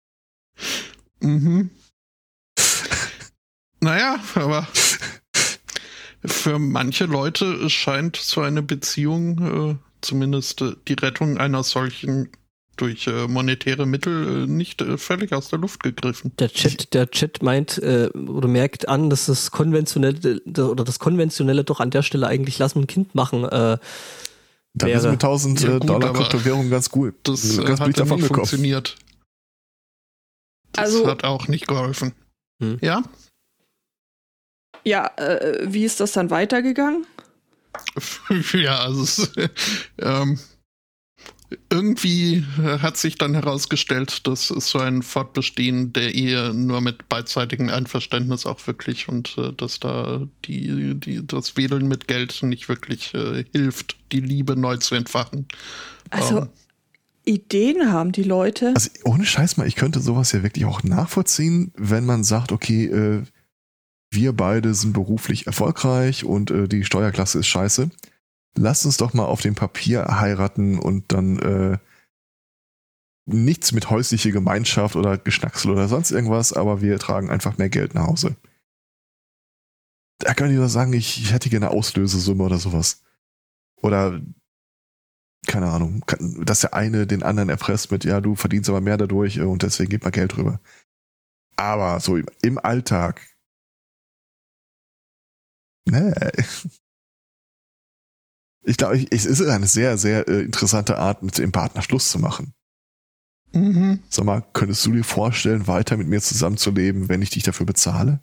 mhm. naja, aber für manche Leute scheint so eine Beziehung, äh, zumindest äh, die Rettung einer solchen durch äh, monetäre Mittel äh, nicht äh, völlig aus der Luft gegriffen.
Der Chat, der Chat meint äh, oder merkt an, dass das konventionelle oder das konventionelle doch an der Stelle eigentlich lassen und Kind machen. Äh,
Dann wäre. ist mit 1000 ja, gut, Dollar Kryptowährung ganz gut.
Das ganz hat davon nicht funktioniert. Das also, hat auch nicht geholfen. Hm. Ja?
Ja, äh, wie ist das dann weitergegangen?
ja, also es, ähm, irgendwie hat sich dann herausgestellt, dass so ein Fortbestehen der Ehe nur mit beidseitigem Einverständnis auch wirklich und äh, dass da die, die, das Wedeln mit Geld nicht wirklich äh, hilft, die Liebe neu zu entfachen.
Also ähm, Ideen haben die Leute.
Also ohne Scheiß mal, ich könnte sowas ja wirklich auch nachvollziehen, wenn man sagt, okay, äh, wir beide sind beruflich erfolgreich und äh, die Steuerklasse ist scheiße lass uns doch mal auf dem Papier heiraten und dann äh, nichts mit häuslicher Gemeinschaft oder Geschnacksel oder sonst irgendwas, aber wir tragen einfach mehr Geld nach Hause. Da kann ich nur sagen, ich, ich hätte gerne Auslösesumme oder sowas. Oder keine Ahnung, dass der eine den anderen erpresst mit, ja, du verdienst aber mehr dadurch und deswegen gib mal Geld rüber. Aber so im Alltag. Nee ich glaube, es ist eine sehr, sehr äh, interessante Art, mit dem Partner Schluss zu machen. Mhm. Sag mal, könntest du dir vorstellen, weiter mit mir zusammenzuleben, wenn ich dich dafür bezahle?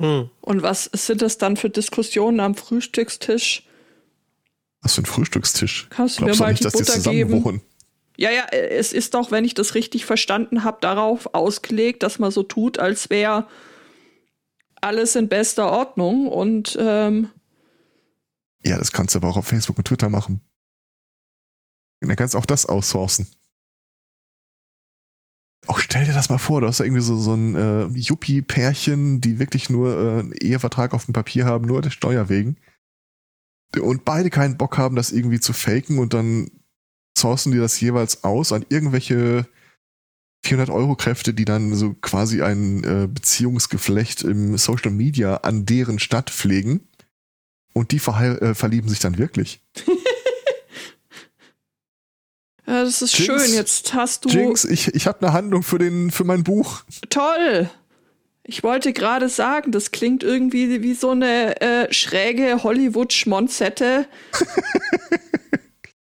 Hm. Und was sind das dann für Diskussionen am Frühstückstisch?
Was für ein Frühstückstisch?
Kannst du Glaubst mir mal nicht, die Butter geben? Wohnen? Ja, ja, es ist doch, wenn ich das richtig verstanden habe, darauf ausgelegt, dass man so tut, als wäre alles in bester Ordnung und ähm
ja, das kannst du aber auch auf Facebook und Twitter machen. Und dann kannst du auch das outsourcen. Auch stell dir das mal vor, du hast irgendwie so, so ein äh, Yuppie-Pärchen, die wirklich nur äh, einen Ehevertrag auf dem Papier haben, nur der Steuer wegen. Und beide keinen Bock haben, das irgendwie zu faken und dann sourcen die das jeweils aus an irgendwelche 400 Euro Kräfte, die dann so quasi ein äh, Beziehungsgeflecht im Social Media an deren Stadt pflegen. Und die äh, verlieben sich dann wirklich.
ja, das ist Jinx, schön. Jetzt hast du.
Jinx, ich, ich habe eine Handlung für, den, für mein Buch.
Toll. Ich wollte gerade sagen, das klingt irgendwie wie so eine äh, schräge Hollywood-Schmonzette.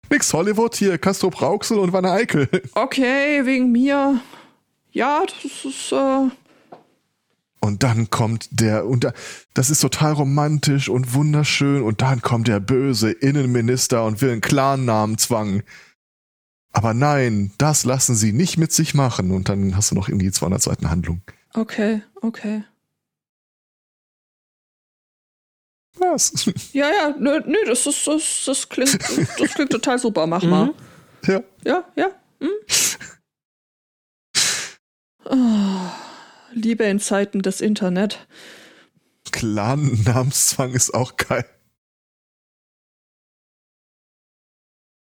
Nix Hollywood hier, Castro Brauxel und Wanne Eickel.
Okay, wegen mir. Ja, das ist. Äh
und dann kommt der, und da, das ist total romantisch und wunderschön, und dann kommt der böse Innenminister und will einen Clan-Namen zwangen. Aber nein, das lassen sie nicht mit sich machen. Und dann hast du noch irgendwie 200 Seiten Handlung.
Okay, okay.
Was?
Ja, ja, nö, nö das, ist, das, das, klingt, das klingt total super. Mach mal. Mhm.
Ja.
Ja, ja. Hm? Oh, Liebe in Zeiten des Internet.
Clan-Namenszwang ist auch geil.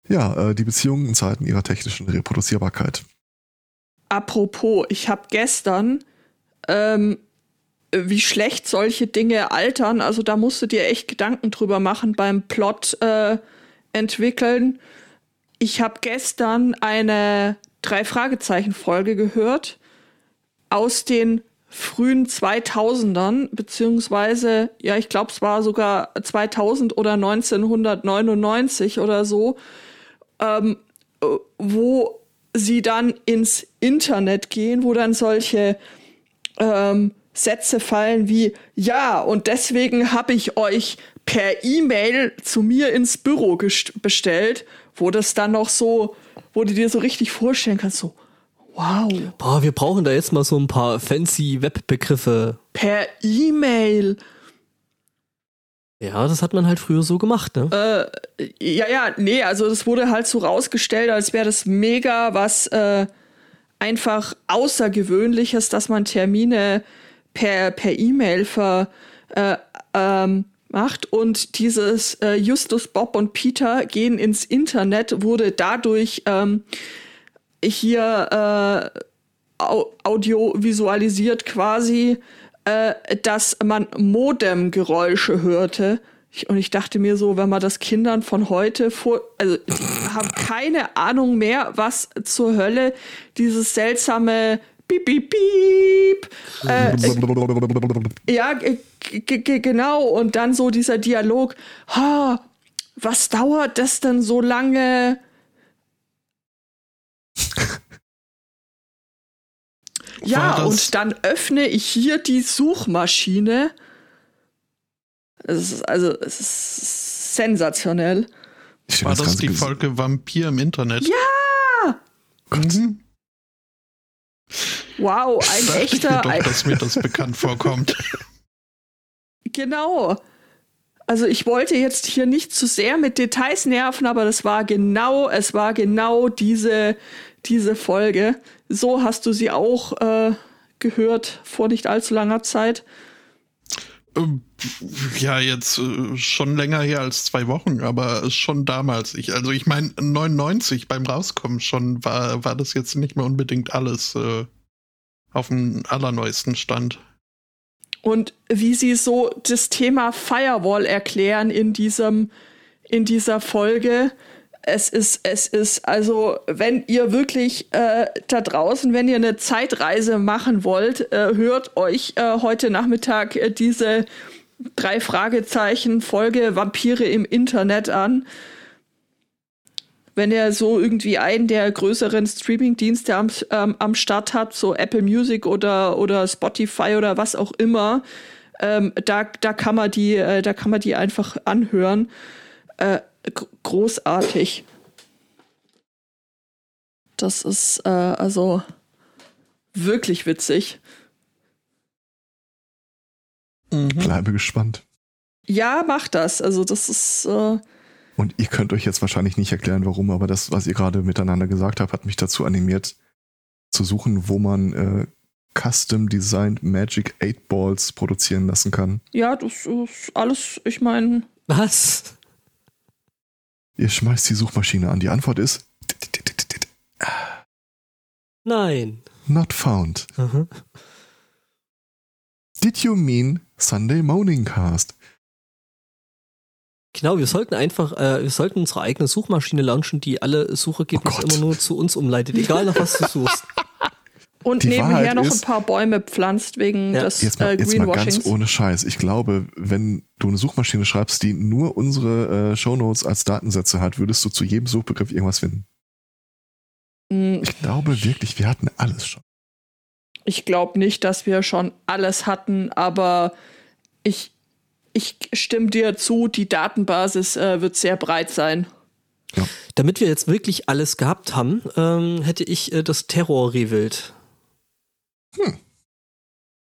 Ja, äh, die Beziehungen in Zeiten ihrer technischen Reproduzierbarkeit.
Apropos, ich habe gestern ähm, wie schlecht solche Dinge altern. Also da musst du dir echt Gedanken drüber machen beim Plot äh, entwickeln. Ich habe gestern eine drei Fragezeichen Folge gehört aus den frühen 2000ern beziehungsweise ja ich glaube es war sogar 2000 oder 1999 oder so ähm, wo sie dann ins Internet gehen wo dann solche ähm, Sätze fallen wie, ja, und deswegen habe ich euch per E-Mail zu mir ins Büro bestellt, wo das dann noch so, wo du dir so richtig vorstellen kannst, so, wow.
Boah, wir brauchen da jetzt mal so ein paar fancy Webbegriffe.
Per E-Mail.
Ja, das hat man halt früher so gemacht,
ne? Äh, ja, ja, nee, also das wurde halt so rausgestellt, als wäre das mega was äh, einfach Außergewöhnliches, dass man Termine per per E-Mail ver äh, ähm, macht und dieses äh, Justus, Bob und Peter gehen ins Internet wurde dadurch ähm, hier äh, audiovisualisiert quasi äh, dass man Modem-Geräusche hörte. Ich, und ich dachte mir so, wenn man das Kindern von heute vor, also die haben keine Ahnung mehr, was zur Hölle dieses seltsame Piep, Piep, Piep. Äh, äh, ja, genau. Und dann so dieser Dialog. Ha, was dauert das denn so lange? Ja, und dann öffne ich hier die Suchmaschine. Es ist, also, es ist sensationell.
War das, das die Folge Vampir im Internet?
Ja! Mhm. Wow, ein
Dachte
echter.
Ich mir doch, dass mir das bekannt vorkommt.
Genau. Also ich wollte jetzt hier nicht zu sehr mit Details nerven, aber das war genau, es war genau diese, diese Folge. So hast du sie auch äh, gehört vor nicht allzu langer Zeit.
Ähm, ja, jetzt äh, schon länger her als zwei Wochen, aber schon damals. Ich, also ich meine, 99 beim Rauskommen schon war, war das jetzt nicht mehr unbedingt alles äh, auf dem allerneuesten Stand.
Und wie sie so das Thema Firewall erklären in diesem, in dieser Folge, es ist, es ist, also wenn ihr wirklich äh, da draußen, wenn ihr eine Zeitreise machen wollt, äh, hört euch äh, heute Nachmittag äh, diese drei Fragezeichen Folge Vampire im Internet an. Wenn ihr so irgendwie einen der größeren Streaming-Dienste am, ähm, am Start hat, so Apple Music oder, oder Spotify oder was auch immer, ähm, da, da kann man die, äh, da kann man die einfach anhören. Äh, großartig. Das ist äh, also wirklich witzig.
Mhm. Bleibe gespannt.
Ja, mach das. Also das ist. Äh
Und ihr könnt euch jetzt wahrscheinlich nicht erklären, warum, aber das, was ihr gerade miteinander gesagt habt, hat mich dazu animiert, zu suchen, wo man äh, Custom Designed Magic 8 Balls produzieren lassen kann.
Ja, das ist alles, ich meine.
Was?
Ihr schmeißt die Suchmaschine an. Die Antwort ist.
Nein.
Not found. Mhm. Did you mean Sunday Morning Cast?
Genau, wir sollten einfach, äh, wir sollten unsere eigene Suchmaschine launchen, die alle Suchergebnisse oh immer nur zu uns umleitet, egal nach was du suchst.
Und die nebenher Wahrheit noch ist, ein paar Bäume pflanzt wegen ja. des
jetzt mal, äh, jetzt mal ganz ohne Scheiß. Ich glaube, wenn du eine Suchmaschine schreibst, die nur unsere äh, Shownotes als Datensätze hat, würdest du zu jedem Suchbegriff irgendwas finden. Mhm. Ich glaube wirklich, wir hatten alles schon.
Ich glaube nicht, dass wir schon alles hatten, aber ich, ich stimme dir zu, die Datenbasis äh, wird sehr breit sein.
Ja. Damit wir jetzt wirklich alles gehabt haben, ähm, hätte ich äh, das Terror revealed. Hm.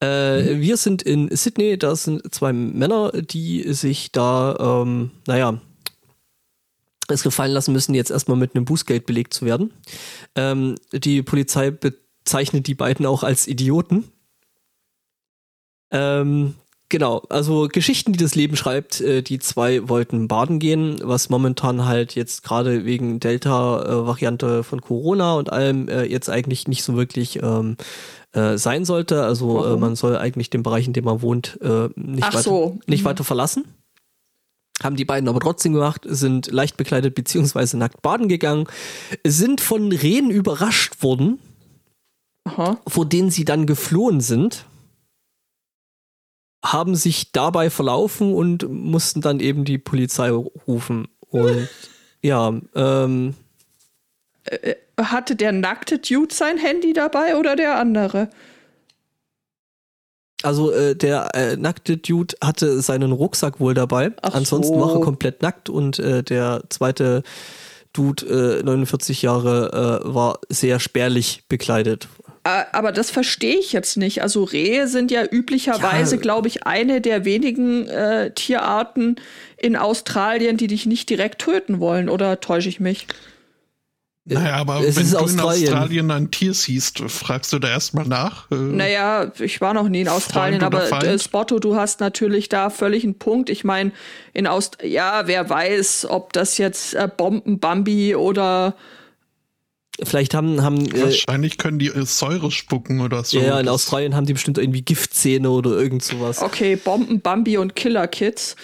Äh, wir sind in Sydney, da sind zwei Männer, die sich da, ähm, naja, es gefallen lassen müssen, jetzt erstmal mit einem Bußgeld belegt zu werden. Ähm, die Polizei bezeichnet die beiden auch als Idioten. Ähm, genau, also Geschichten, die das Leben schreibt, äh, die zwei wollten baden gehen, was momentan halt jetzt gerade wegen Delta-Variante von Corona und allem äh, jetzt eigentlich nicht so wirklich ähm, äh, sein sollte. Also äh, man soll eigentlich den Bereich, in dem man wohnt, äh, nicht, weiter, so. nicht mhm. weiter verlassen. Haben die beiden aber trotzdem gemacht, sind leicht bekleidet beziehungsweise nackt baden gegangen, sind von Rehen überrascht worden, Aha. vor denen sie dann geflohen sind, haben sich dabei verlaufen und mussten dann eben die Polizei rufen. Und ja, ähm,
äh, hatte der nackte Dude sein Handy dabei oder der andere?
Also äh, der äh, nackte Dude hatte seinen Rucksack wohl dabei.
Ach
Ansonsten
so.
war er komplett nackt und äh, der zweite Dude, äh, 49 Jahre, äh, war sehr spärlich bekleidet.
Äh, Aber das verstehe ich jetzt nicht. Also Rehe sind ja üblicherweise,
Ja.
glaube ich, eine der wenigen äh, Tierarten in Australien, die dich nicht direkt töten wollen. Oder täusche ich mich?
Naja, aber
es
wenn du
Australien.
in Australien ein Tier siehst, fragst du da erstmal nach. Äh,
Naja, ich war noch nie in Australien, aber äh, Spotto, du hast natürlich da völlig einen Punkt. Ich meine, in Aust ja, wer weiß, ob das jetzt äh, Bombenbambi oder
Vielleicht haben, haben äh,
Wahrscheinlich können die äh, Säure spucken oder so.
ja, ja, in Australien haben die bestimmt irgendwie Giftzähne oder irgend sowas.
okay, Bombenbambi und Killer Kids.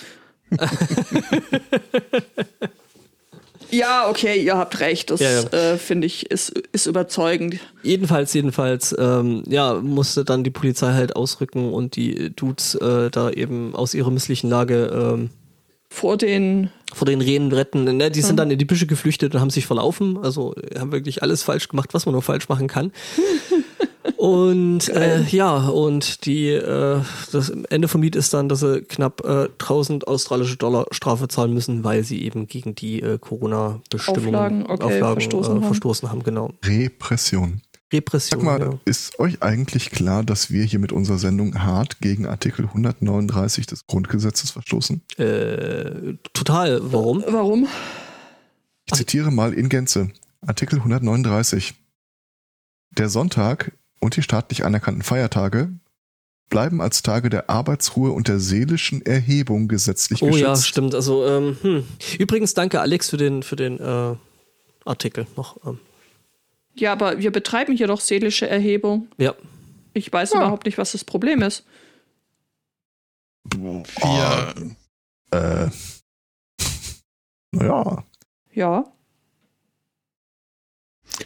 ja, okay, ihr habt recht. Das
Ja, ja.
Äh, finde ich ist, ist überzeugend.
Jedenfalls, jedenfalls, ähm, ja, musste dann die Polizei halt ausrücken und die Dudes äh, da eben aus ihrer misslichen Lage ähm,
Vor den
vor den Rehen retten. Ne, die sind dann in die Büsche geflüchtet und haben sich verlaufen. Also äh, haben wirklich alles falsch gemacht, was man nur falsch machen kann. und äh, ja, und die äh, das Ende vom Lied ist dann, dass sie knapp äh, 1000 australische Dollar Strafe zahlen müssen, weil sie eben gegen die äh, Corona-Bestimmungen
Auflagen, okay, verstoßen
äh,
haben.
verstoßen haben. Genau.
Repression.
Repression.
Sag mal,
ja.
ist euch eigentlich klar, dass wir hier mit unserer Sendung hart gegen Artikel 139 des Grundgesetzes verstoßen?
Äh, total. Warum?
warum?
Ich zitiere mal in Gänze. Artikel 139. Der Sonntag und die staatlich anerkannten Feiertage bleiben als Tage der Arbeitsruhe und der seelischen Erhebung gesetzlich
Oh ja,
geschützt.
stimmt. Also ähm, hm. übrigens danke Alex für den für den äh, Artikel noch. Ähm,
Ja, aber wir betreiben hier doch seelische Erhebung.
ja.
Ich weiß
Ja.
überhaupt nicht, was das Problem ist.
Wir,
Äh, naja,
Ja.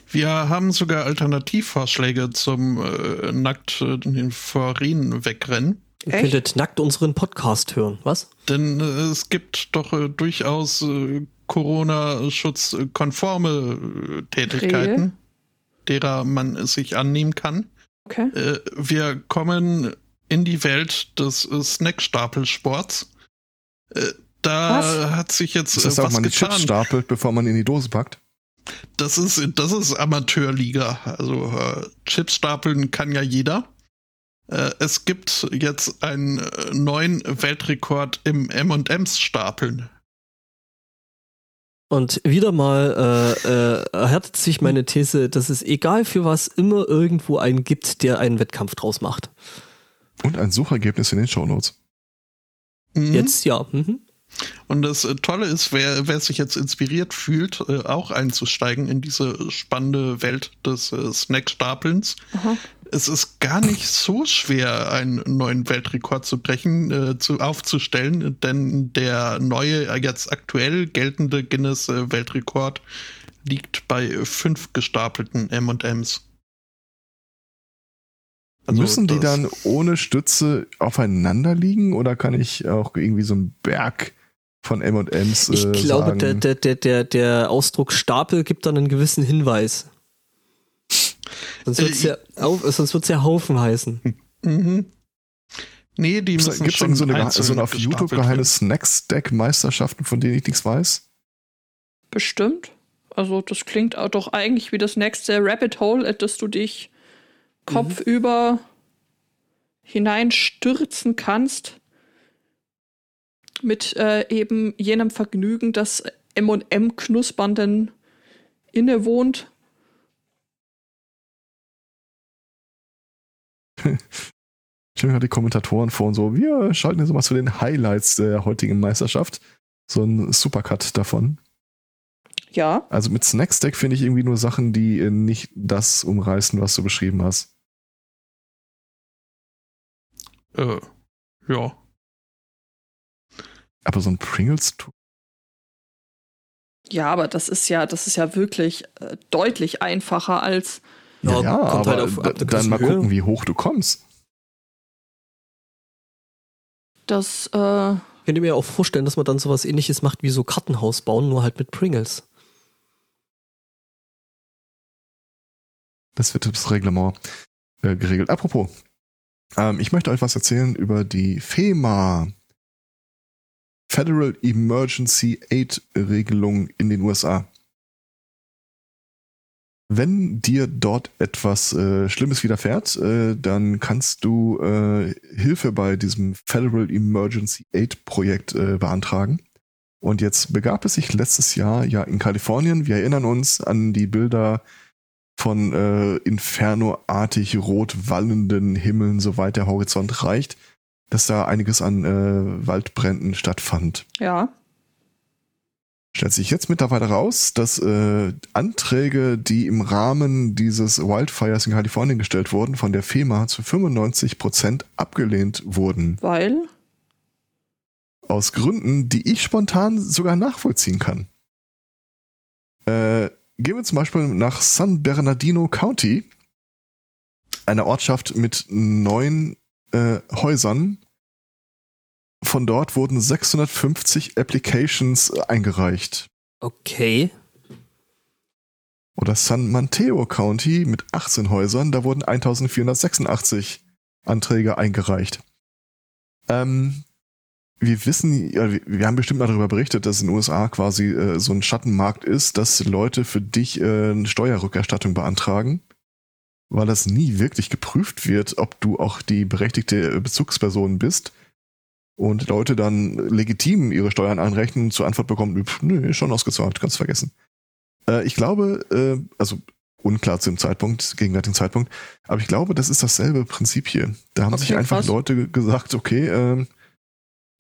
wir haben sogar Alternativvorschläge zum äh, nackt äh, den Rehen wegrennen.
Ihr
Echt?
könntet nackt unseren Podcast hören. Was?
Denn äh, es gibt doch äh, durchaus äh, Corona-Schutz-konforme äh, Tätigkeiten, derer man sich annehmen kann.
Okay.
Äh, wir kommen in die Welt des äh, Snackstapelsports. Äh, da
Was?
hat sich jetzt
ist
äh,
das auch
was
man die Chips
getan.
stapelt, bevor man in die Dose packt?
Das ist, das ist Amateurliga. Also äh, Chips stapeln kann ja jeder. Äh, es gibt jetzt einen äh, neuen Weltrekord im M&M's stapeln.
Und wieder mal äh, äh, erhärtet sich meine These, dass es egal für was immer irgendwo einen gibt, der einen Wettkampf draus macht.
Und ein Suchergebnis in den Shownotes.
Mhm.
Jetzt ja. Mhm.
Und das äh, Tolle ist, wer, wer sich jetzt inspiriert fühlt, äh, auch einzusteigen in diese spannende Welt des äh, Snackstapelns. Es ist gar nicht so schwer, einen neuen Weltrekord zu brechen, äh, zu, aufzustellen, denn der neue, äh, jetzt aktuell geltende Guinness-Weltrekord liegt bei fünf gestapelten M&M's. Also
Müssen die dann ohne Stütze aufeinander liegen oder kann ich auch irgendwie so einen Berg von M&M's äh,
Ich glaube,
sagen?
der, der, der, der, der Ausdruck Stapel gibt dann einen gewissen Hinweis. Sonst
Äh,
wird es ja, sonst ja Haufen heißen.
Mhm. Nee, die
Gibt
müssen
es
schon
so eine, so eine auf YouTube geheime. Snack-Stack-Meisterschaften, von denen ich nichts weiß?
Bestimmt. Also das klingt auch doch eigentlich wie das nächste Rabbit Hole, in das du dich kopfüber hineinstürzen kannst. Mit äh, eben jenem Vergnügen, das M&M knuspernden innewohnt.
Ich habe gerade die Kommentatoren vor und so, wir schalten jetzt mal zu den Highlights der heutigen Meisterschaft. So ein Supercut davon.
Ja,
Also mit Snackstack finde ich irgendwie nur Sachen, die äh, nicht das umreißen, was du beschrieben hast.
Äh, ja.
Aber so ein Pringles
ja, aber das ist ja, das ist ja wirklich äh, deutlich einfacher als
Ja,
Ja,
kommt
aber
halt auf- ab
dann mal
Höhe.
gucken, wie hoch du kommst.
das. Äh,
Ich könnte mir auch vorstellen, dass man dann sowas ähnliches macht wie so Kartenhaus bauen, nur halt mit Pringles.
Das wird das Reglement äh, geregelt. Apropos, Ähm, ich möchte euch was erzählen über die FEMA. Federal Emergency Aid Regelung in den USA. Wenn dir dort etwas äh, Schlimmes widerfährt, äh, dann kannst du äh, Hilfe bei diesem Federal Emergency Aid Projekt äh, beantragen. Und jetzt begab es sich letztes Jahr ja in Kalifornien. Wir erinnern uns an die Bilder von äh, Inferno-artig rot wallenden Himmeln, soweit der Horizont reicht, dass da einiges an äh, Waldbränden stattfand.
Ja.
Stellt sich jetzt mittlerweile raus, dass äh, Anträge, die im Rahmen dieses Wildfires in Kalifornien gestellt wurden, von der FEMA zu 95 Prozent abgelehnt wurden.
Weil?
Aus Gründen, die ich spontan sogar nachvollziehen kann. Äh, gehen wir zum Beispiel nach San Bernardino County, einer Ortschaft mit neun äh, Häusern von dort wurden 650 Applications eingereicht.
Okay.
Oder San Mateo County mit 18 Häusern, da wurden 1486 Anträge eingereicht. Ähm, wir wissen, wir haben bestimmt mal darüber berichtet, dass in den USA quasi äh, so ein Schattenmarkt ist, dass Leute für dich äh, eine Steuerrückerstattung beantragen, weil das nie wirklich geprüft wird, ob du auch die berechtigte Bezugsperson bist und Leute dann legitim ihre Steuern einrechnen und zur Antwort bekommen, nö, schon ausgezahlt, ganz vergessen. Äh, ich glaube, äh, also unklar zum Zeitpunkt, gegenwärtigen Zeitpunkt, aber ich glaube, das ist dasselbe Prinzip hier. Da haben okay, sich einfach. Leute gesagt, okay, äh,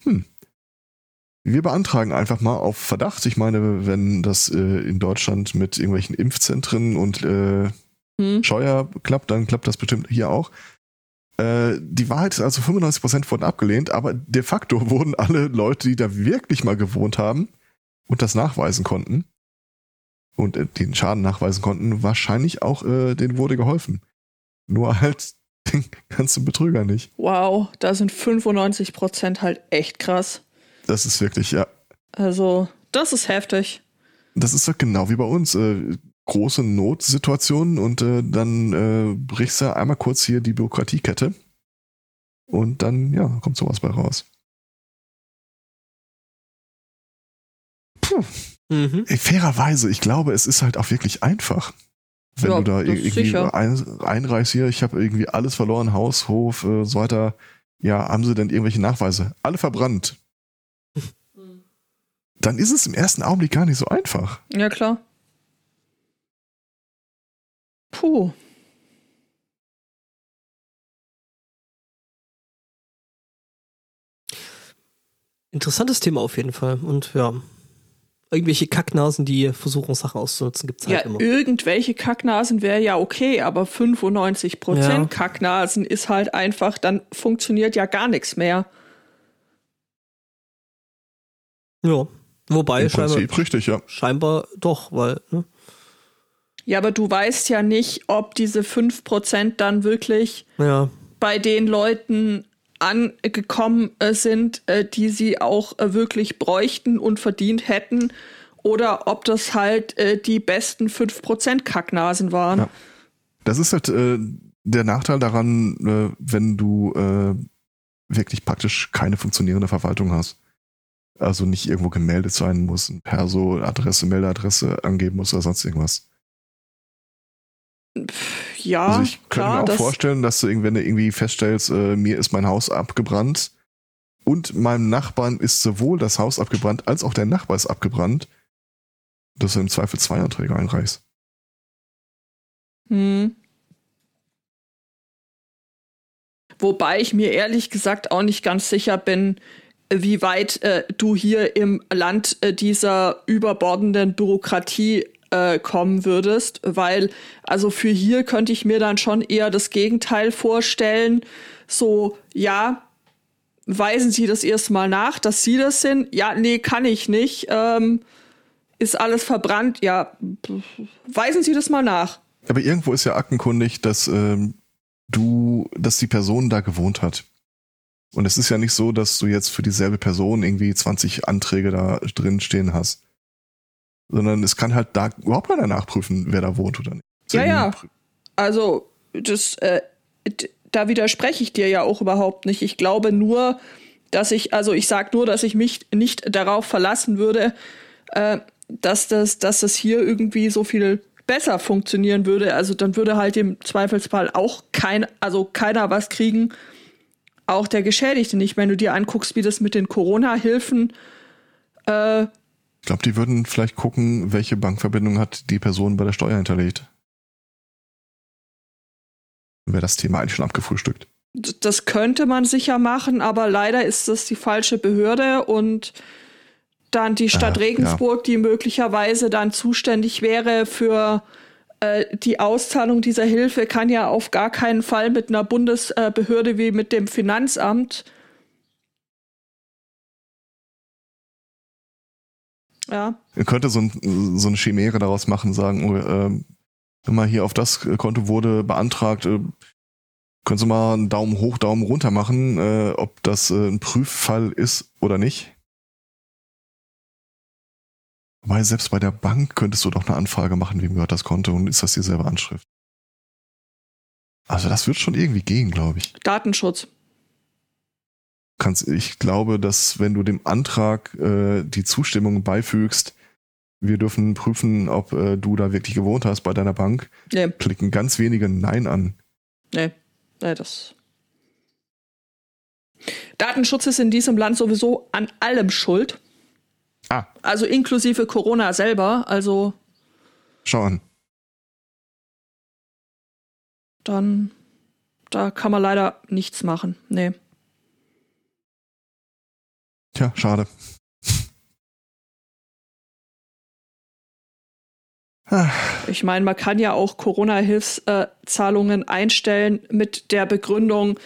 hm, wir beantragen einfach mal auf Verdacht. Ich meine, wenn das äh, in Deutschland mit irgendwelchen Impfzentren und äh, hm. Scheuer klappt, dann klappt das bestimmt hier auch. Äh, die Wahrheit ist also 95% wurden abgelehnt, aber de facto wurden alle Leute, die da wirklich mal gewohnt haben und das nachweisen konnten und äh, den Schaden nachweisen konnten, wahrscheinlich auch äh, denen wurde geholfen. Nur halt den ganzen Betrüger nicht.
Wow, da sind 95% halt echt krass.
Das ist wirklich, ja.
Also, das ist heftig.
Das ist doch genau wie bei uns. Große Notsituationen und äh, dann äh, brichst du einmal kurz hier die Bürokratiekette und dann, ja, kommt sowas bei raus. Puh. Mhm. Fairerweise, ich glaube, es ist halt auch wirklich einfach. Wenn ja, du da irgendwie ein, einreichst hier, ich habe irgendwie alles verloren, Haus, Hof, äh, so weiter. Ja, haben sie denn irgendwelche Nachweise? Alle verbrannt. Dann ist es im ersten Augenblick gar nicht so einfach.
Ja, klar. Puh.
Interessantes Thema auf jeden Fall. Und ja, irgendwelche Kacknasen, die versuchen, Sachen auszunutzen, gibt es halt
ja, immer. Irgendwelche Kacknasen wäre ja okay, aber 95% ja. Kacknasen ist halt einfach, dann funktioniert ja gar nichts mehr.
Ja, wobei scheinbar,
richtig, ja.
scheinbar doch, weil, ne?
Ja, aber du weißt ja nicht, ob diese 5% dann wirklich
ja.
bei den Leuten angekommen äh, sind, äh, die sie auch äh, wirklich bräuchten und verdient hätten, oder ob das halt die besten 5% Kacknasen waren. Ja.
Das ist halt äh, der Nachteil daran, äh, wenn du äh, wirklich praktisch keine funktionierende Verwaltung hast. Also nicht irgendwo gemeldet sein muss, ein Perso, Adresse, Meldeadresse angeben muss oder sonst irgendwas.
Ja,
also ich könnte klar, mir auch vorstellen, dass du wenn du irgendwie feststellst, äh, mir ist mein Haus abgebrannt und meinem Nachbarn ist sowohl das Haus abgebrannt als auch der Nachbar ist abgebrannt, dass du im Zweifel zwei Anträge einreichst.
Hm. Wobei ich mir ehrlich gesagt auch nicht ganz sicher bin, wie weit äh, du hier im Land äh, dieser überbordenden Bürokratie äh, kommen würdest, weil also für hier könnte ich mir dann schon eher das Gegenteil vorstellen. So, ja, weisen Sie das erstmal nach, dass Sie das sind. Ja, nee, kann ich nicht. Ähm, ist alles verbrannt. Ja, weisen Sie das mal nach.
Aber irgendwo ist ja aktenkundig, dass ähm, du, dass die Person da gewohnt hat. Und es ist ja nicht so, dass du jetzt für dieselbe Person irgendwie 20 Anträge da drin stehen hast sondern es kann halt da überhaupt keiner nachprüfen, wer da wohnt oder nicht.
Ja, ja. Also das, äh, da widerspreche ich dir ja auch überhaupt nicht. Ich glaube nur, dass ich, also ich sage nur, dass ich mich nicht darauf verlassen würde, äh, dass das, dass das hier irgendwie so viel besser funktionieren würde. Also dann würde halt im Zweifelsfall auch kein, also keiner was kriegen, auch der Geschädigte nicht. Wenn du dir anguckst, wie das mit den Corona-Hilfen
äh, ich glaube, die würden vielleicht gucken, welche Bankverbindung hat die Person bei der Steuer hinterlegt. Wäre das Thema eigentlich schon abgefrühstückt.
Das könnte man sicher machen, aber leider ist das die falsche Behörde und dann die Stadt äh, Regensburg, ja. die möglicherweise dann zuständig wäre für äh, die Auszahlung dieser Hilfe, kann ja auf gar keinen Fall mit einer Bundesbehörde wie mit dem Finanzamt Ja.
Ihr könnte so, ein, so eine Chimäre daraus machen, sagen, oh, äh, wenn mal hier auf das Konto wurde beantragt, äh, können Sie mal einen Daumen hoch, Daumen runter machen, äh, ob das äh, ein Prüffall ist oder nicht. Weil selbst bei der Bank könntest du doch eine Anfrage machen, wem gehört das Konto und ist das dieselbe Anschrift. Also das wird schon irgendwie gehen, glaube ich.
Datenschutz.
Kannst, ich glaube, dass wenn du dem Antrag äh, die Zustimmung beifügst, wir dürfen prüfen, ob äh, du da wirklich gewohnt hast bei deiner Bank, nee. klicken ganz wenige Nein an.
Nee, nee, das. Datenschutz ist in diesem Land sowieso an allem schuld.
Ah.
Also inklusive Corona selber. Also.
Schau an.
Dann. Da kann man leider nichts machen. Nee.
Tja, schade.
Ich meine, man kann ja auch Corona-Hilfszahlungen einstellen mit der Begründung,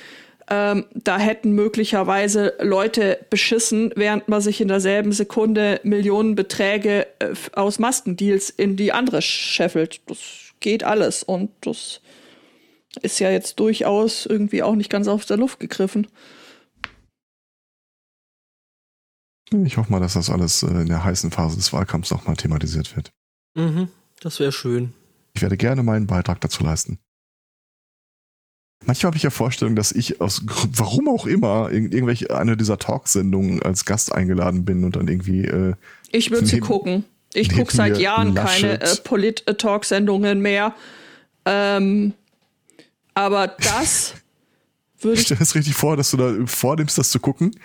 ähm, da hätten möglicherweise Leute beschissen, während man sich in derselben Sekunde Millionenbeträge äh, aus Maskendeals in die andere scheffelt. Das geht alles und das ist ja jetzt durchaus irgendwie auch nicht ganz aus der Luft gegriffen.
Ich hoffe mal, dass das alles äh, in der heißen Phase des Wahlkampfs nochmal thematisiert wird.
Mhm, das wäre schön.
Ich werde gerne meinen Beitrag dazu leisten. Manchmal habe ich ja Vorstellung, dass ich aus warum auch immer in irgendwelche eine dieser Talksendungen als Gast eingeladen bin und dann irgendwie. Äh,
ich würde sie gucken. Ich gucke seit Jahren Laschet. keine äh, Polit-Talk-Sendungen mehr. Ähm, aber das würde
ich. Ich stelle es richtig vor, dass du da vornimmst, das zu gucken,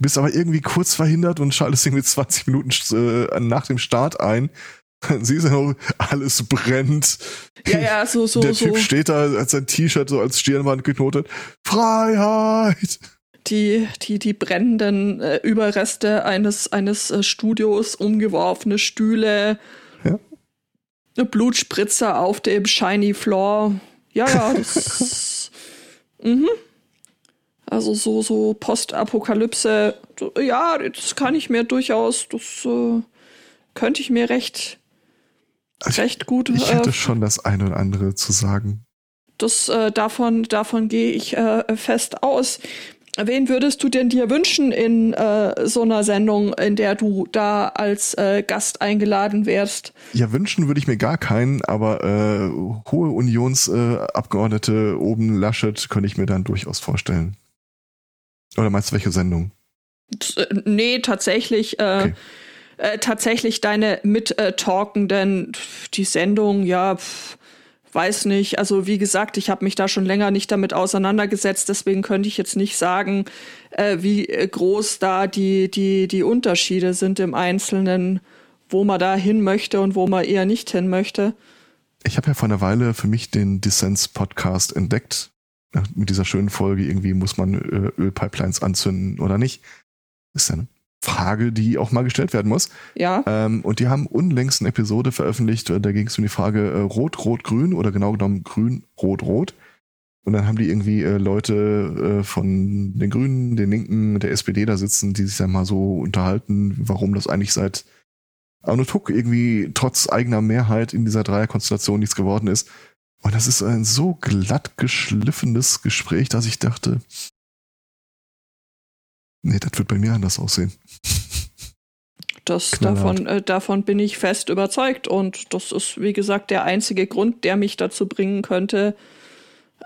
bist aber irgendwie kurz verhindert und schaltest irgendwie 20 Minuten äh, nach dem Start ein Siehst du, alles brennt.
Ja, ja, so, so,
Der Typ so. steht da als sein T-Shirt so als Stirnwand geknotet. Freiheit!
Die, die, die brennenden äh, Überreste eines, eines äh, Studios, umgeworfene Stühle,
ja.
eine Blutspritzer auf dem Shiny Floor. Ja, ja, das. mhm. Also so, so Postapokalypse. Ja, das kann ich mir durchaus, das äh, könnte ich mir recht
also recht gut. Ich hätte äh, schon das eine oder andere zu sagen.
Das äh, davon davon gehe ich äh, fest aus. Wen würdest du denn dir wünschen in äh, so einer Sendung, in der du da als äh, Gast eingeladen wärst?
Ja, wünschen würde ich mir gar keinen, aber äh, hohe Unionsabgeordnete oben Laschet könnte ich mir dann durchaus vorstellen. Oder meinst du welche Sendung?
Nee, tatsächlich. Okay äh, tatsächlich deine Mittalkenden, die Sendung, ja, pff, weiß nicht. Also wie gesagt, ich habe mich da schon länger nicht damit auseinandergesetzt, deswegen könnte ich jetzt nicht sagen, äh, wie groß da die, die, die Unterschiede sind im Einzelnen, wo man da hin möchte und wo man eher nicht hin möchte.
Ich habe ja vor einer Weile für mich den Dissens-Podcast entdeckt. Mit dieser schönen Folge, irgendwie muss man äh, Ölpipelines anzünden oder nicht. Ist ja Frage, die auch mal gestellt werden muss.
Ja.
Ähm, und die haben unlängst eine Episode veröffentlicht, äh, da ging es um die Frage äh, Rot, Rot, Grün oder genau genommen Grün, Rot, Rot. Und dann haben die irgendwie äh, Leute äh, von den Grünen, den Linken, der SPD da sitzen, die sich dann mal so unterhalten, warum das eigentlich seit Arno Tuck irgendwie trotz eigener Mehrheit in dieser Dreierkonstellation nichts geworden ist. Und das ist ein so glatt geschliffenes Gespräch, dass ich dachte, nee, das wird bei mir anders aussehen.
Das, davon, äh, davon bin ich fest überzeugt. Und das ist, wie gesagt, der einzige Grund, der mich dazu bringen könnte,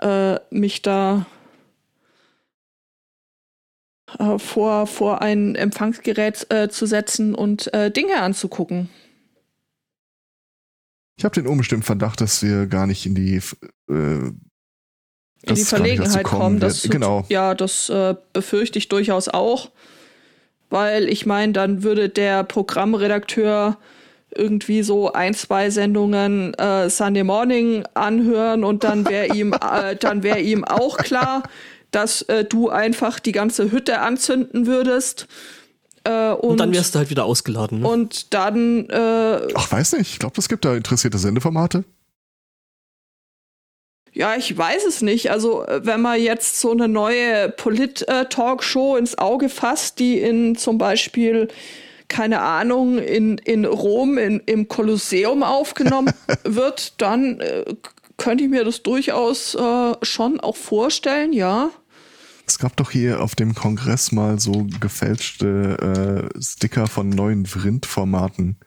äh, mich da äh, vor, vor ein Empfangsgerät äh, zu setzen und äh, Dinge anzugucken.
Ich habe den unbestimmten Verdacht, dass wir gar nicht in die äh,
in die Verlegenheit kommen. kommen das,
genau.
Ja, das äh, befürchte ich durchaus auch. Weil ich meine, dann würde der Programmredakteur irgendwie so ein, zwei Sendungen äh, Sunday Morning anhören und dann wäre ihm, äh, dann wäre ihm auch klar, dass äh, du einfach die ganze Hütte anzünden würdest. Äh, und,
und, dann wärst du halt wieder ausgeladen. Ne?
Und dann. Äh,
Ach, weiß nicht. Ich glaube, es gibt da interessierte Sendeformate.
Ja, ich weiß es nicht. Also, wenn man jetzt so eine neue Polit-Talkshow ins Auge fasst, die in zum Beispiel keine Ahnung, in, in Rom in, im Kolosseum aufgenommen wird, dann äh, könnte ich mir das durchaus äh, schon auch vorstellen, ja.
Es gab doch hier auf dem Kongress mal so gefälschte äh, Sticker von neuen Vrind-Formaten.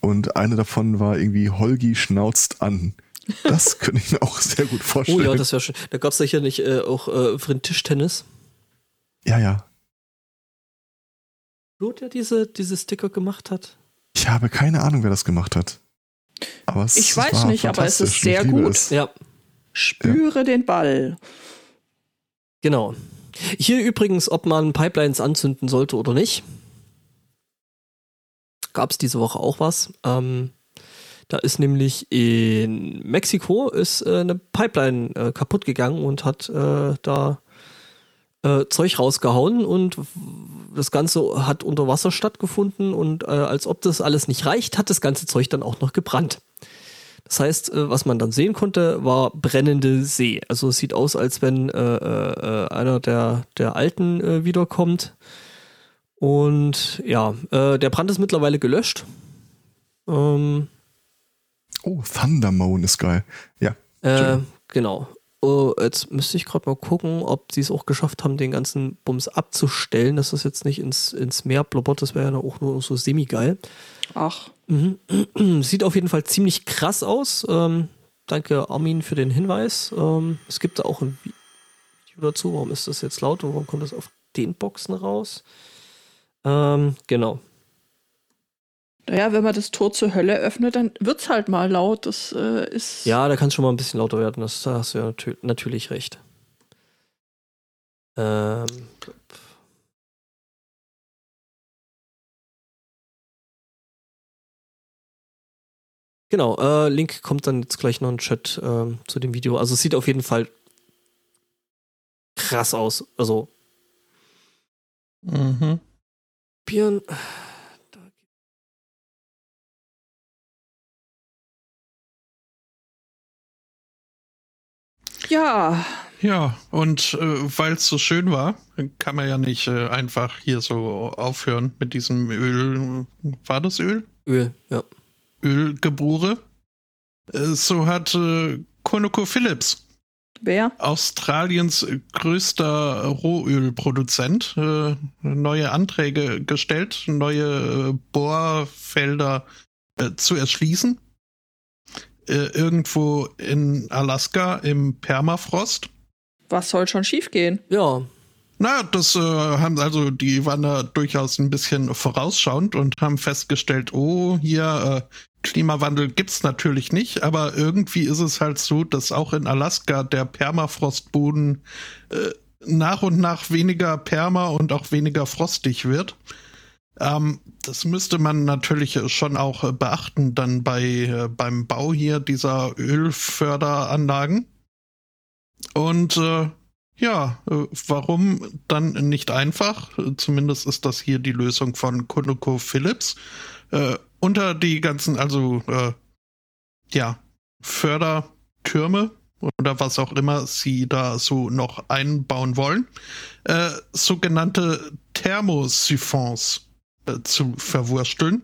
Und eine davon war irgendwie Holgi schnauzt an. Das könnte ich mir auch sehr gut vorstellen.
Oh ja, das wäre schön. Da gab es sicher nicht äh, auch äh, Vrind-Tischtennis.
Ja, ja.
Blut, der diese, diese Sticker gemacht hat?
Ich habe keine Ahnung, wer das gemacht hat. Aber es
ich weiß nicht, aber es ist sehr gut. Es.
Ja.
Spüre ja. den Ball.
Genau. Hier übrigens, ob man Pipelines anzünden sollte oder nicht, gab es diese Woche auch was. Ähm, da ist nämlich in Mexiko ist äh, eine Pipeline äh, kaputt gegangen und hat äh, da äh, Zeug rausgehauen und das Ganze hat unter Wasser stattgefunden und äh, als ob das alles nicht reicht, hat das ganze Zeug dann auch noch gebrannt. Das heißt, äh, was man dann sehen konnte, war brennende See. Also es sieht aus, als wenn äh, äh, einer der, der Alten äh, wiederkommt. Und ja, äh, der Brand ist mittlerweile gelöscht. Ähm,
oh, Thundermoan ist geil. Ja.
Äh, genau. Oh, jetzt müsste ich gerade mal gucken, ob sie es auch geschafft haben, den ganzen Bums abzustellen, dass das jetzt nicht ins, ins Meer blubbert. Das wäre ja auch nur so semi-geil.
Ach.
Mhm. Sieht auf jeden Fall ziemlich krass aus. Ähm, danke, Armin, für den Hinweis. Ähm, es gibt da auch ein Video dazu. Warum ist das jetzt laut und warum kommt das auf den Boxen raus? Ähm, genau.
Naja, wenn man das Tor zur Hölle öffnet, dann wird es halt mal laut. Das äh, ist.
Ja, da kann es schon mal ein bisschen lauter werden. Das, da hast du ja natür natürlich recht. Ähm. Genau, äh, Link kommt dann jetzt gleich noch in den Chat äh, zu dem Video. Also es sieht auf jeden Fall krass aus. Also.
Mhm.
Björn.
Ja.
Ja, und äh, weil es so schön war, kann man ja nicht äh, einfach hier so aufhören mit diesem Öl. War das Öl?
Öl, ja.
Ölgebure. Äh, so hat äh, ConocoPhillips,
Wer?
Australiens größter Rohölproduzent, äh, neue Anträge gestellt, neue äh, Bohrfelder äh, zu erschließen irgendwo in Alaska im Permafrost.
Was soll schon schiefgehen?
Ja.
Na, das äh, haben also, die waren da durchaus ein bisschen vorausschauend und haben festgestellt, oh, hier äh, Klimawandel gibt's natürlich nicht, aber irgendwie ist es halt so, dass auch in Alaska der Permafrostboden äh, nach und nach weniger perma und auch weniger frostig wird. Ähm, das müsste man natürlich schon auch äh, beachten dann bei äh, beim Bau hier dieser Ölförderanlagen. Und äh, ja, äh, warum dann nicht einfach? Zumindest ist das hier die Lösung von ConocoPhillips. Äh, unter die ganzen, also äh, ja, Fördertürme oder was auch immer sie da so noch einbauen wollen, äh, sogenannte Thermosiphons äh, zu verwursteln.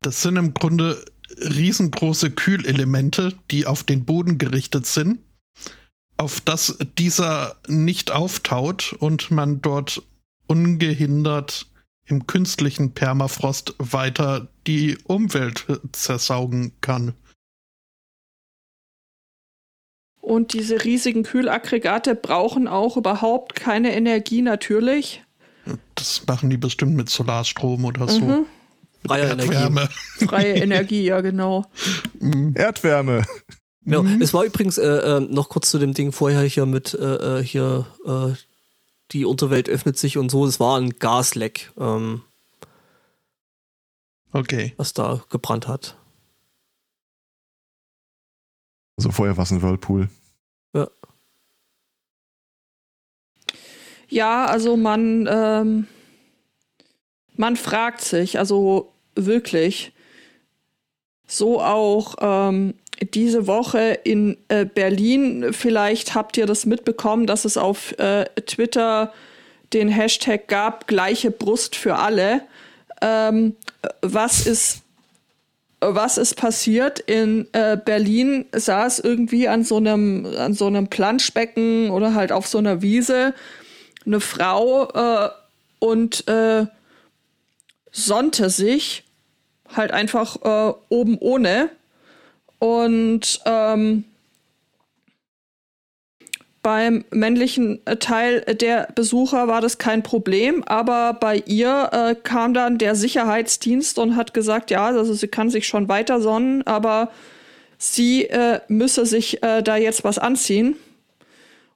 Das sind im Grunde riesengroße Kühlelemente, die auf den Boden gerichtet sind, auf das dieser nicht auftaut und man dort ungehindert im künstlichen Permafrost weiter die Umwelt zersaugen kann.
Und diese riesigen Kühlaggregate brauchen auch überhaupt keine Energie natürlich.
Das machen die bestimmt mit Solarstrom oder so. Mhm.
Freie Erdwärme.
Freie Energie, ja genau.
Erdwärme.
Ja, mhm. es war übrigens äh, äh, noch kurz zu dem Ding vorher hier mit äh, äh, hier äh, die Unterwelt öffnet sich und so. Es war ein Gasleck, ähm,
okay,
was da gebrannt hat.
Also vorher war es ein Whirlpool.
Ja.
Ja, also man ähm, man fragt sich, also wirklich, so auch ähm, diese Woche in äh, Berlin. Vielleicht habt ihr das mitbekommen, dass es auf äh, Twitter den Hashtag gab, gleiche Brust für alle. Ähm, was ist was ist passiert? In äh, Berlin saß irgendwie an so einem an so einem Planschbecken oder halt auf so einer Wiese eine Frau äh, und äh, sonnte sich halt einfach äh, oben ohne und ähm, beim männlichen Teil der Besucher war das kein Problem, aber bei ihr äh, kam dann der Sicherheitsdienst und hat gesagt, ja, also sie kann sich schon weiter sonnen, aber sie äh, müsse sich äh, da jetzt was anziehen.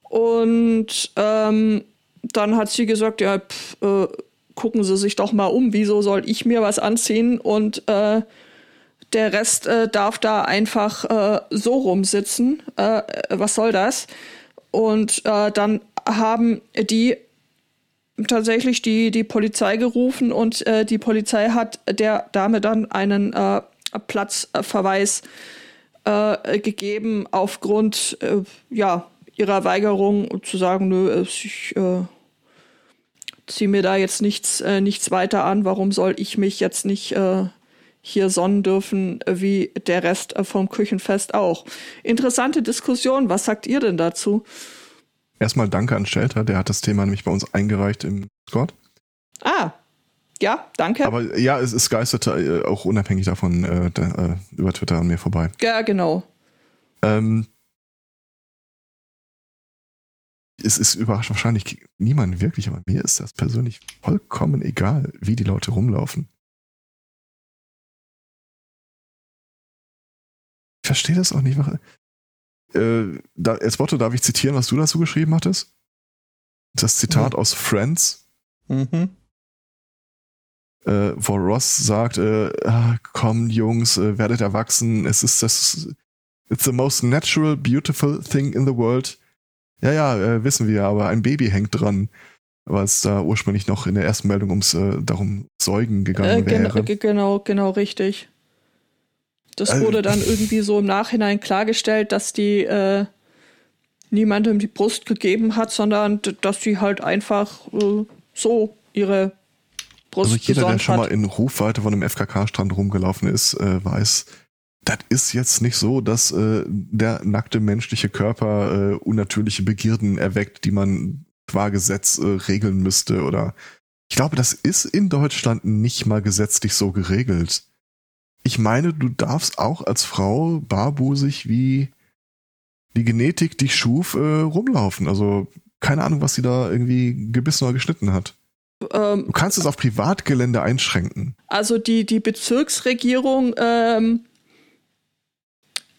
Und ähm, dann hat sie gesagt, ja, pff, äh, gucken Sie sich doch mal um, wieso soll ich mir was anziehen? Und äh, der Rest äh, darf da einfach äh, so rumsitzen. Äh, was soll das? Und äh, dann haben die tatsächlich die, die Polizei gerufen und äh, die Polizei hat der Dame dann einen äh, Platzverweis gegeben aufgrund ja, ihrer Weigerung zu sagen, nö, ich ziehe mir da jetzt nichts, äh, nichts weiter an, warum soll ich mich jetzt nicht äh, hier sonnen dürfen, äh, wie der Rest äh, vom Küchenfest auch. Interessante Diskussion. Was sagt ihr denn dazu?
Erstmal danke an Shelter, der hat das Thema nämlich bei uns eingereicht im Discord.
Ah, ja, danke.
Aber ja, es, es geisterte äh, auch unabhängig davon äh, da, äh, über Twitter an mir vorbei.
Ja, genau.
Ähm, es ist überrascht wahrscheinlich niemand wirklich, aber mir ist das persönlich vollkommen egal, wie die Leute rumlaufen. Verstehe das auch nicht. Äh, da, Esbotto, darf ich zitieren, was du dazu geschrieben hattest? Das Zitat mhm. aus Friends. Mhm. Äh, wo Ross sagt, äh, ah, komm Jungs, äh, werdet erwachsen, es ist das, it's the most natural, beautiful thing in the world. Ja, ja, äh, wissen wir, aber ein Baby hängt dran, weil es da ursprünglich noch in der ersten Meldung ums äh, darum Säugen gegangen äh, wäre.
Genau, genau, richtig. Das also, wurde dann irgendwie so im Nachhinein klargestellt, dass die äh, niemandem die Brust gegeben hat, sondern dass die halt einfach äh, so ihre Brust Also
jeder, der schon
hat.
mal in Rufweite von einem FKK-Strand rumgelaufen ist, äh, weiß, das ist jetzt nicht so, dass äh, der nackte menschliche Körper äh, unnatürliche Begierden erweckt, die man qua Gesetz äh, regeln müsste oder ich glaube, das ist in Deutschland nicht mal gesetzlich so geregelt ich meine, du darfst auch als Frau barbusig wie die Genetik dich schuf, äh, rumlaufen. Also keine Ahnung, was sie da irgendwie gebissen oder geschnitten hat. Ähm, du kannst es auf Privatgelände einschränken.
Also die, die Bezirksregierung ähm,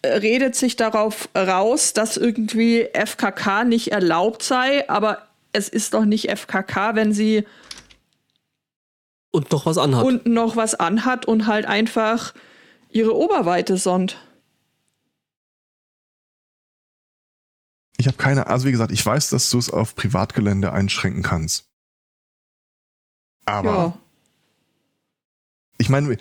redet sich darauf raus, dass irgendwie FKK nicht erlaubt sei, aber es ist doch nicht FKK, wenn sie
und noch was anhat.
Und noch was anhat und halt einfach ihre Oberweite sonnt.
Ich habe keine, also wie gesagt, ich weiß, dass du es auf Privatgelände einschränken kannst. Aber ja. ich meine,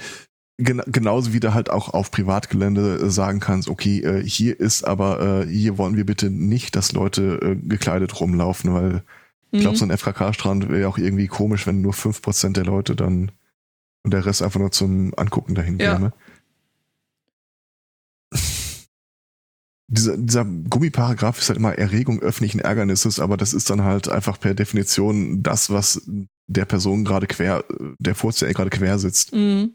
gen genauso wie du halt auch auf Privatgelände sagen kannst, okay, äh, hier ist aber, äh, hier wollen wir bitte nicht, dass Leute äh, gekleidet rumlaufen, weil ich glaube, mhm. so ein FKK-Strand wäre auch irgendwie komisch, wenn nur 5% der Leute dann und der Rest einfach nur zum Angucken dahin ja. käme. dieser, dieser Gummiparagraph ist halt immer Erregung öffentlichen Ärgernisses, aber das ist dann halt einfach per Definition das, was der Person gerade quer, der Vorsteher gerade quer sitzt. Mhm.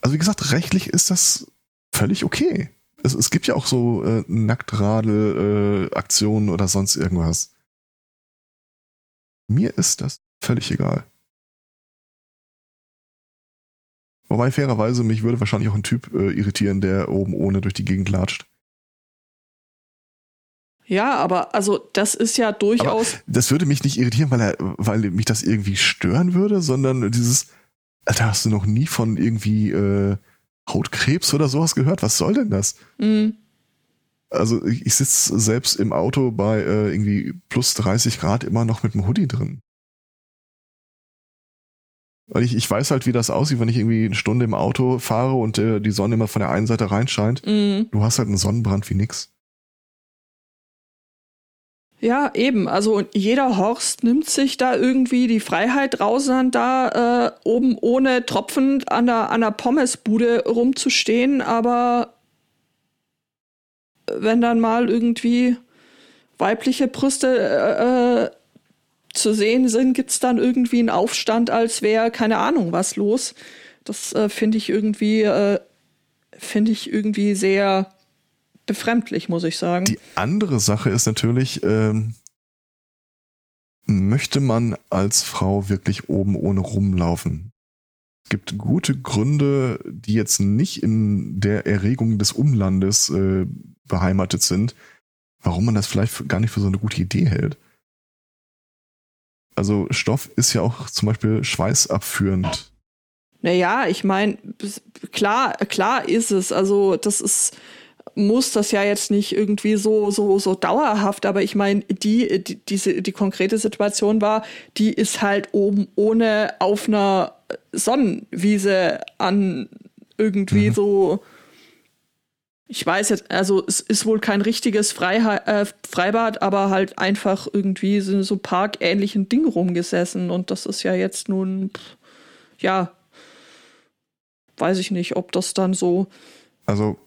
Also wie gesagt, rechtlich ist das völlig okay. es, es gibt ja auch so äh, Nacktradel-Aktionen äh, oder sonst irgendwas. Mir ist das völlig egal. Wobei fairerweise mich würde wahrscheinlich auch ein Typ äh, irritieren, der oben ohne durch die Gegend latscht.
Ja, aber also das ist ja durchaus.
Aber das würde mich nicht irritieren, weil er, weil mich das irgendwie stören würde, sondern dieses, da hast du noch nie von irgendwie äh, Hautkrebs oder sowas gehört. Was soll denn das? Mhm. Also ich, ich sitze selbst im Auto bei äh, irgendwie plus 30 Grad immer noch mit dem Hoodie drin. Weil ich, ich weiß halt, wie das aussieht, wenn ich irgendwie eine Stunde im Auto fahre und äh, die Sonne immer von der einen Seite reinscheint. Mhm. Du hast halt einen Sonnenbrand wie nix.
Ja, eben. Also jeder Horst nimmt sich da irgendwie die Freiheit raus, dann da äh, oben ohne Tropfen an der, an der Pommesbude rumzustehen. Aber wenn dann mal irgendwie weibliche Brüste äh, äh zu sehen sind, gibt's dann irgendwie einen Aufstand, als wäre keine Ahnung was los. Das äh, finde ich irgendwie, äh, finde ich irgendwie sehr befremdlich, muss ich sagen.
Die andere Sache ist natürlich, ähm, möchte man als Frau wirklich oben ohne rumlaufen? Gibt gute Gründe, die jetzt nicht in der Erregung des Umlandes äh, beheimatet sind, warum man das vielleicht gar nicht für so eine gute Idee hält. Also Stoff ist ja auch zum Beispiel schweißabführend.
Naja, ich meine, klar, klar ist es. Also das ist muss das ja jetzt nicht irgendwie so so so dauerhaft, aber ich meine, die, die die konkrete Situation war, die ist halt oben ohne auf einer Sonnenwiese an irgendwie mhm. so ich weiß jetzt, also es ist wohl kein richtiges Freiha äh, Freibad, aber halt einfach irgendwie so, so parkähnlichen Ding rumgesessen und das ist ja jetzt nun, ja, weiß ich nicht, ob das dann so.
Also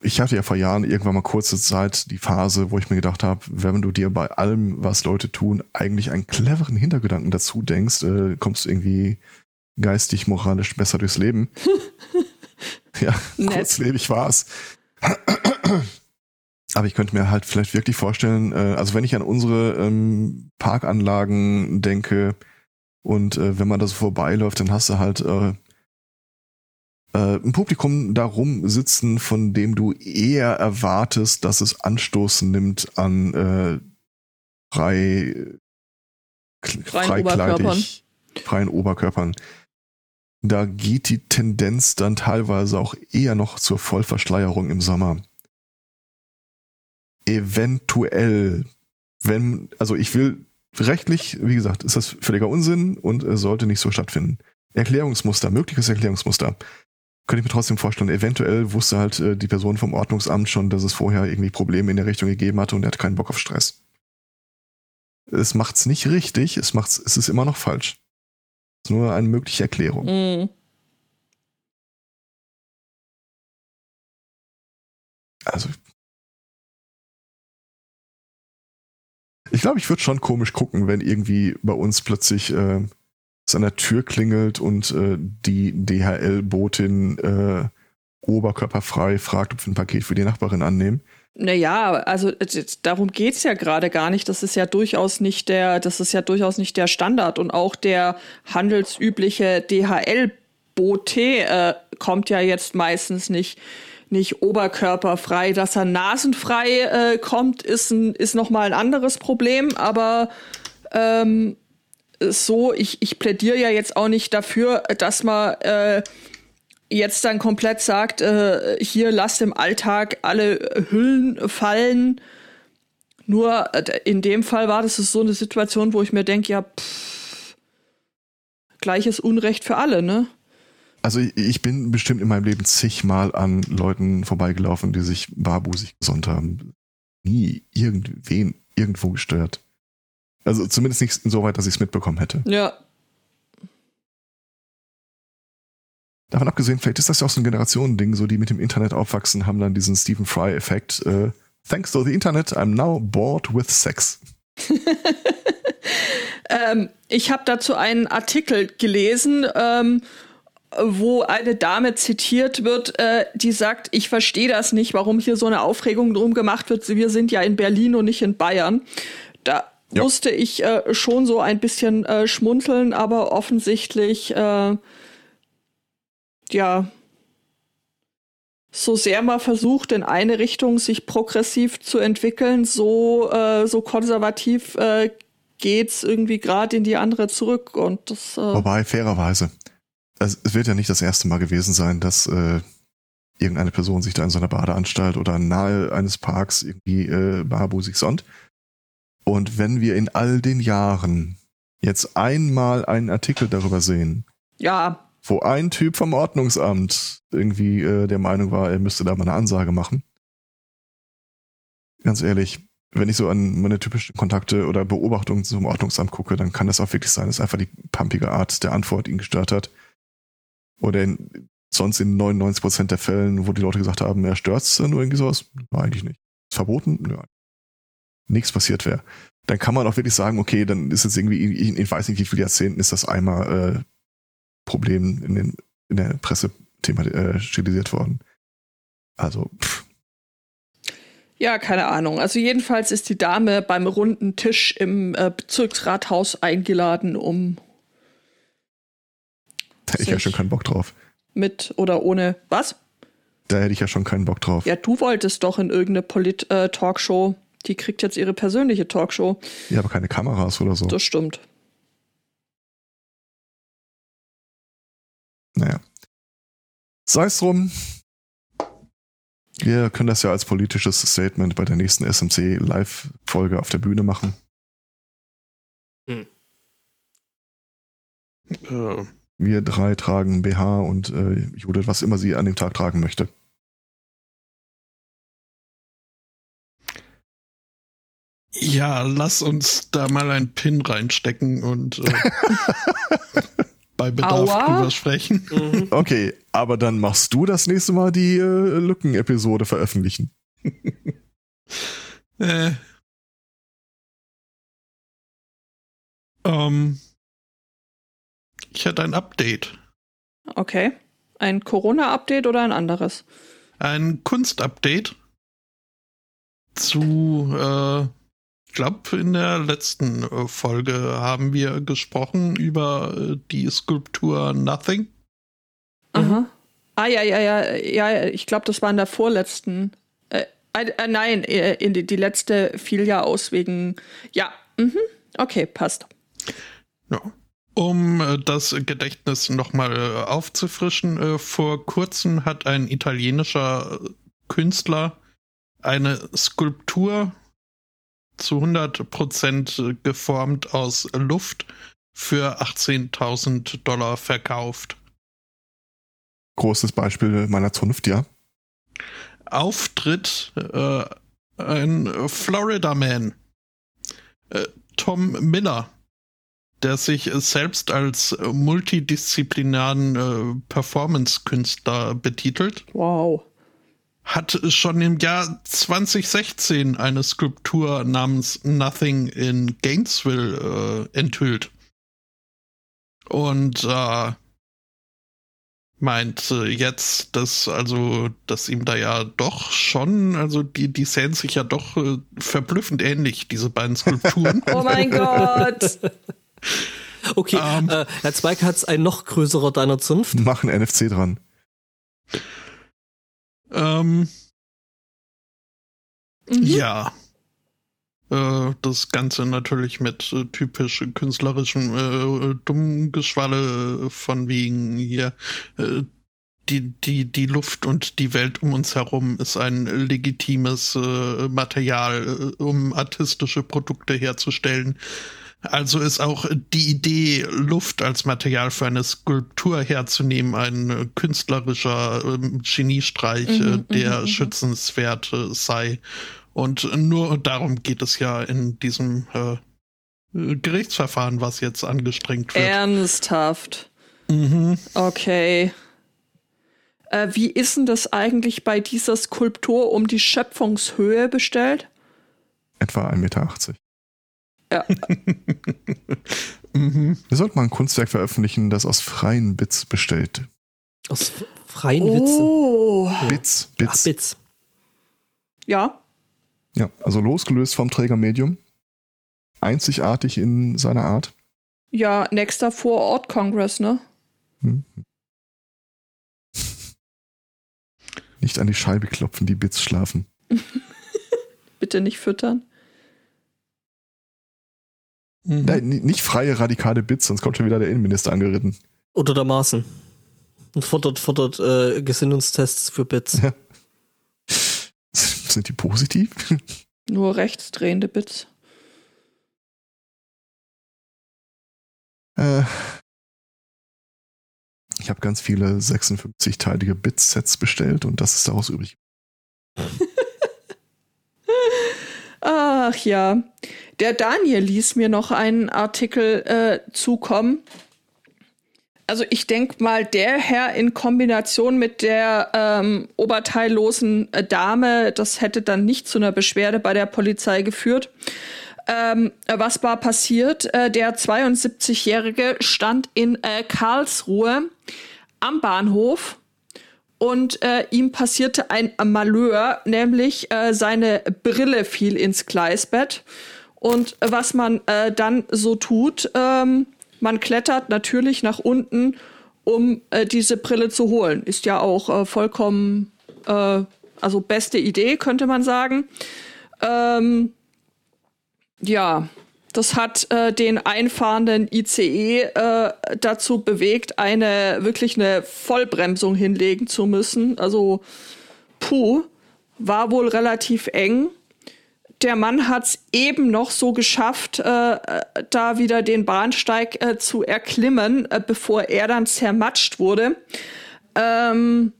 ich hatte ja vor Jahren irgendwann mal kurze Zeit die Phase, wo ich mir gedacht habe, wenn du dir bei allem, was Leute tun, eigentlich einen cleveren Hintergedanken dazu denkst, äh, kommst du irgendwie geistig, moralisch besser durchs Leben. ja, Nett. kurzlebig war's. Aber ich könnte mir halt vielleicht wirklich vorstellen, äh, also wenn ich an unsere ähm, Parkanlagen denke und äh, wenn man da so vorbeiläuft, dann hast du halt äh, äh, ein Publikum darum sitzen, von dem du eher erwartest, dass es Anstoß nimmt an äh, frei,
Oberkörpern.
Freien Oberkörpern. Da geht die Tendenz dann teilweise auch eher noch zur Vollverschleierung im Sommer. Eventuell, wenn, also ich will rechtlich, wie gesagt, ist das völliger Unsinn und es sollte nicht so stattfinden. Erklärungsmuster, mögliches Erklärungsmuster könnte ich mir trotzdem vorstellen, eventuell wusste halt äh, die Person vom Ordnungsamt schon, dass es vorher irgendwie Probleme in der Richtung gegeben hatte und er hat keinen Bock auf Stress. Es macht's nicht richtig, es macht's, es ist immer noch falsch. Ist nur eine mögliche Erklärung. Mm. Also. Ich glaube, ich würde schon komisch gucken, wenn irgendwie bei uns plötzlich äh, es an der Tür klingelt und äh, die DHL-Botin äh, oberkörperfrei fragt, ob wir ein Paket für die Nachbarin annehmen.
Naja, also darum geht's ja gerade gar nicht. Das ist ja durchaus nicht der, das ist ja durchaus nicht der Standard. Und auch der handelsübliche DHL-Bote äh, kommt ja jetzt meistens nicht, nicht oberkörperfrei. Dass er nasenfrei äh, kommt, ist, ein, ist nochmal ein anderes Problem, aber ähm, so, ich, ich plädiere ja jetzt auch nicht dafür, dass man äh, jetzt dann komplett sagt, äh, hier lasst im Alltag alle Hüllen fallen. Nur äh, in dem Fall war das so eine Situation, wo ich mir denke, ja, pff, gleiches Unrecht für alle, ne?
Also ich bin bestimmt in meinem Leben zigmal an Leuten vorbeigelaufen, die sich barbusig gesund haben. Nie irgendwen irgendwo gestört. Also zumindest nicht so weit, dass ich es mitbekommen hätte.
Ja.
Davon abgesehen, vielleicht ist das ja auch so ein Generationending, so die mit dem Internet aufwachsen, haben dann diesen Stephen Fry-Effekt. Äh, Thanks to the Internet, I'm now bored with sex.
ähm, ich habe dazu einen Artikel gelesen ähm, wo eine Dame zitiert wird, äh, die sagt, ich verstehe das nicht, warum hier so eine Aufregung drum gemacht wird. Wir sind ja in Berlin und nicht in Bayern. Da ja. musste ich äh, schon so ein bisschen äh, schmunzeln, aber offensichtlich, äh, ja, so sehr man versucht, in eine Richtung sich progressiv zu entwickeln, so, äh, so konservativ äh, geht's irgendwie gerade in die andere zurück. Und das,
äh Wobei, fairerweise, es, es wird ja nicht das erste Mal gewesen sein, dass äh, irgendeine Person sich da in so einer Badeanstalt oder nahe eines Parks irgendwie äh, barbusig sonnt. Und wenn wir in all den Jahren jetzt einmal einen Artikel darüber sehen,
ja.
Wo ein Typ vom Ordnungsamt irgendwie äh, der Meinung war, er müsste da mal eine Ansage machen. Ganz ehrlich, wenn ich so an meine typischen Kontakte oder Beobachtungen zum Ordnungsamt gucke, dann kann das auch wirklich sein, dass einfach die pumpige Art der Antwort ihn gestört hat. Oder in, sonst in 99 Prozent der Fällen, wo die Leute gesagt haben, er stört's nur irgendwie sowas, eigentlich nicht. Ist verboten? Nö, nichts passiert wäre, dann kann man auch wirklich sagen, okay, dann ist jetzt irgendwie, ich, ich weiß nicht, wie viele Jahrzehnten ist das einmal äh, Problem in, den, in der Presse thema, äh, stilisiert worden. Also, pff.
Ja, keine Ahnung. Also jedenfalls ist die Dame beim runden Tisch im äh, Bezirksrathaus eingeladen, um
da hätte ich ja schon keinen Bock drauf.
Mit oder ohne was?
Da hätte ich ja schon keinen Bock drauf.
Ja, du wolltest doch in irgendeine Polit-Talkshow. Äh, die kriegt jetzt ihre persönliche Talkshow.
Ja, aber keine Kameras oder so.
Das stimmt.
Sei es drum. Wir können das ja als politisches Statement bei der nächsten SMC Live-Folge auf der Bühne machen. Hm. Äh. Wir drei tragen BH und äh, Judith, was immer sie an dem Tag tragen möchte.
Ja, lass uns da mal einen Pin reinstecken und äh, bei Bedarf Aua. drüber sprechen.
Mhm. Okay, aber dann machst du das nächste Mal die äh, Lücken-Episode veröffentlichen. äh.
Ähm. Ich hätte ein Update.
Okay. Ein Corona-Update oder ein anderes?
Ein Kunst-Update zu äh, glaube, in der letzten äh, Folge haben wir gesprochen über äh, die Skulptur Nothing.
Aha. Ah, ja, ja, ja, ja, ich glaube, das war in der vorletzten. Äh, äh, nein, äh, in die, die letzte fiel ja aus wegen. Ja, mhm. okay, passt.
Ja. Um das Gedächtnis nochmal aufzufrischen, vor kurzem hat ein italienischer Künstler eine Skulptur zu 100% geformt aus Luft für 18.000 Dollar verkauft.
Großes Beispiel meiner Zunft, ja.
Auftritt äh, ein Florida Man, äh, Tom Miller, der sich selbst als multidisziplinären äh, Performance-Künstler betitelt.
Wow
hat schon im Jahr 2016 eine Skulptur namens Nothing in Gainesville äh, enthüllt. Und äh, meint äh, jetzt, dass also, dass ihm da ja doch schon, also die, die sehen sich ja doch äh, verblüffend ähnlich, diese beiden Skulpturen.
oh mein Gott!
Okay, um, ähm. äh, Herr Zweig hat's ein noch größerer deiner Zunft.
Machen NFC dran.
Ähm, mhm. Ja. Äh, das Ganze natürlich mit äh, typisch künstlerischem äh, Dummgeschwalle von wegen hier. Äh, die, die, die Luft und die Welt um uns herum ist ein legitimes äh, Material, äh, um artistische Produkte herzustellen. Also ist auch die Idee, Luft als Material für eine Skulptur herzunehmen, ein künstlerischer äh, Geniestreich, äh, mhm, der mhm, mhm, schützenswert äh, sei. Und nur darum geht es ja in diesem äh, Gerichtsverfahren, was jetzt angestrengt wird.
Ernsthaft. Mhm. Okay. Äh, wie ist denn das eigentlich bei dieser Skulptur um die Schöpfungshöhe bestellt?
Etwa 1,80 Meter.
Ja.
mhm. Wir sollten mal ein Kunstwerk veröffentlichen, das aus freien Bits bestellt
Aus freien Witzen.
Oh.
Bits,
Ach,
Bits.
Bits.
Ja.
Ja, also losgelöst vom Trägermedium. Einzigartig in seiner Art.
Ja, nächster Vorort Congress, ne?
Hm. Nicht an die Scheibe klopfen, die Bits schlafen.
Bitte nicht füttern.
Mhm.
Nein, nicht freie radikale Bits, sonst kommt schon wieder der Innenminister angeritten.
Oder der Maßen. Und fordert, fordert äh, Gesinnungstests für Bits.
Ja. Sind die positiv?
Nur rechtsdrehende Bits.
Äh, ich habe ganz viele 56-teilige Bit-Sets bestellt und das ist daraus übrig.
Ach ja. Der Daniel ließ mir noch einen Artikel äh, zukommen. Also ich denke mal, der Herr in Kombination mit der ähm, oberteillosen äh, Dame, das hätte dann nicht zu einer Beschwerde bei der Polizei geführt. Ähm, was war passiert? Äh, der 72-Jährige stand in äh, Karlsruhe am Bahnhof und äh, ihm passierte ein Malheur, nämlich äh, seine Brille fiel ins Gleisbett. Und äh, was man äh, dann so tut, ähm, man klettert natürlich nach unten, um äh, diese Brille zu holen. Ist ja auch äh, vollkommen, äh, also beste Idee, könnte man sagen. Ähm, ja, das hat äh, den einfahrenden ICE dazu bewegt, eine wirklich eine Vollbremsung hinlegen zu müssen. Also, puh, war wohl relativ eng. Der Mann hat es eben noch so geschafft, äh, äh, da wieder den Bahnsteig äh, zu erklimmen, äh, bevor er dann zermatscht wurde. Ähm,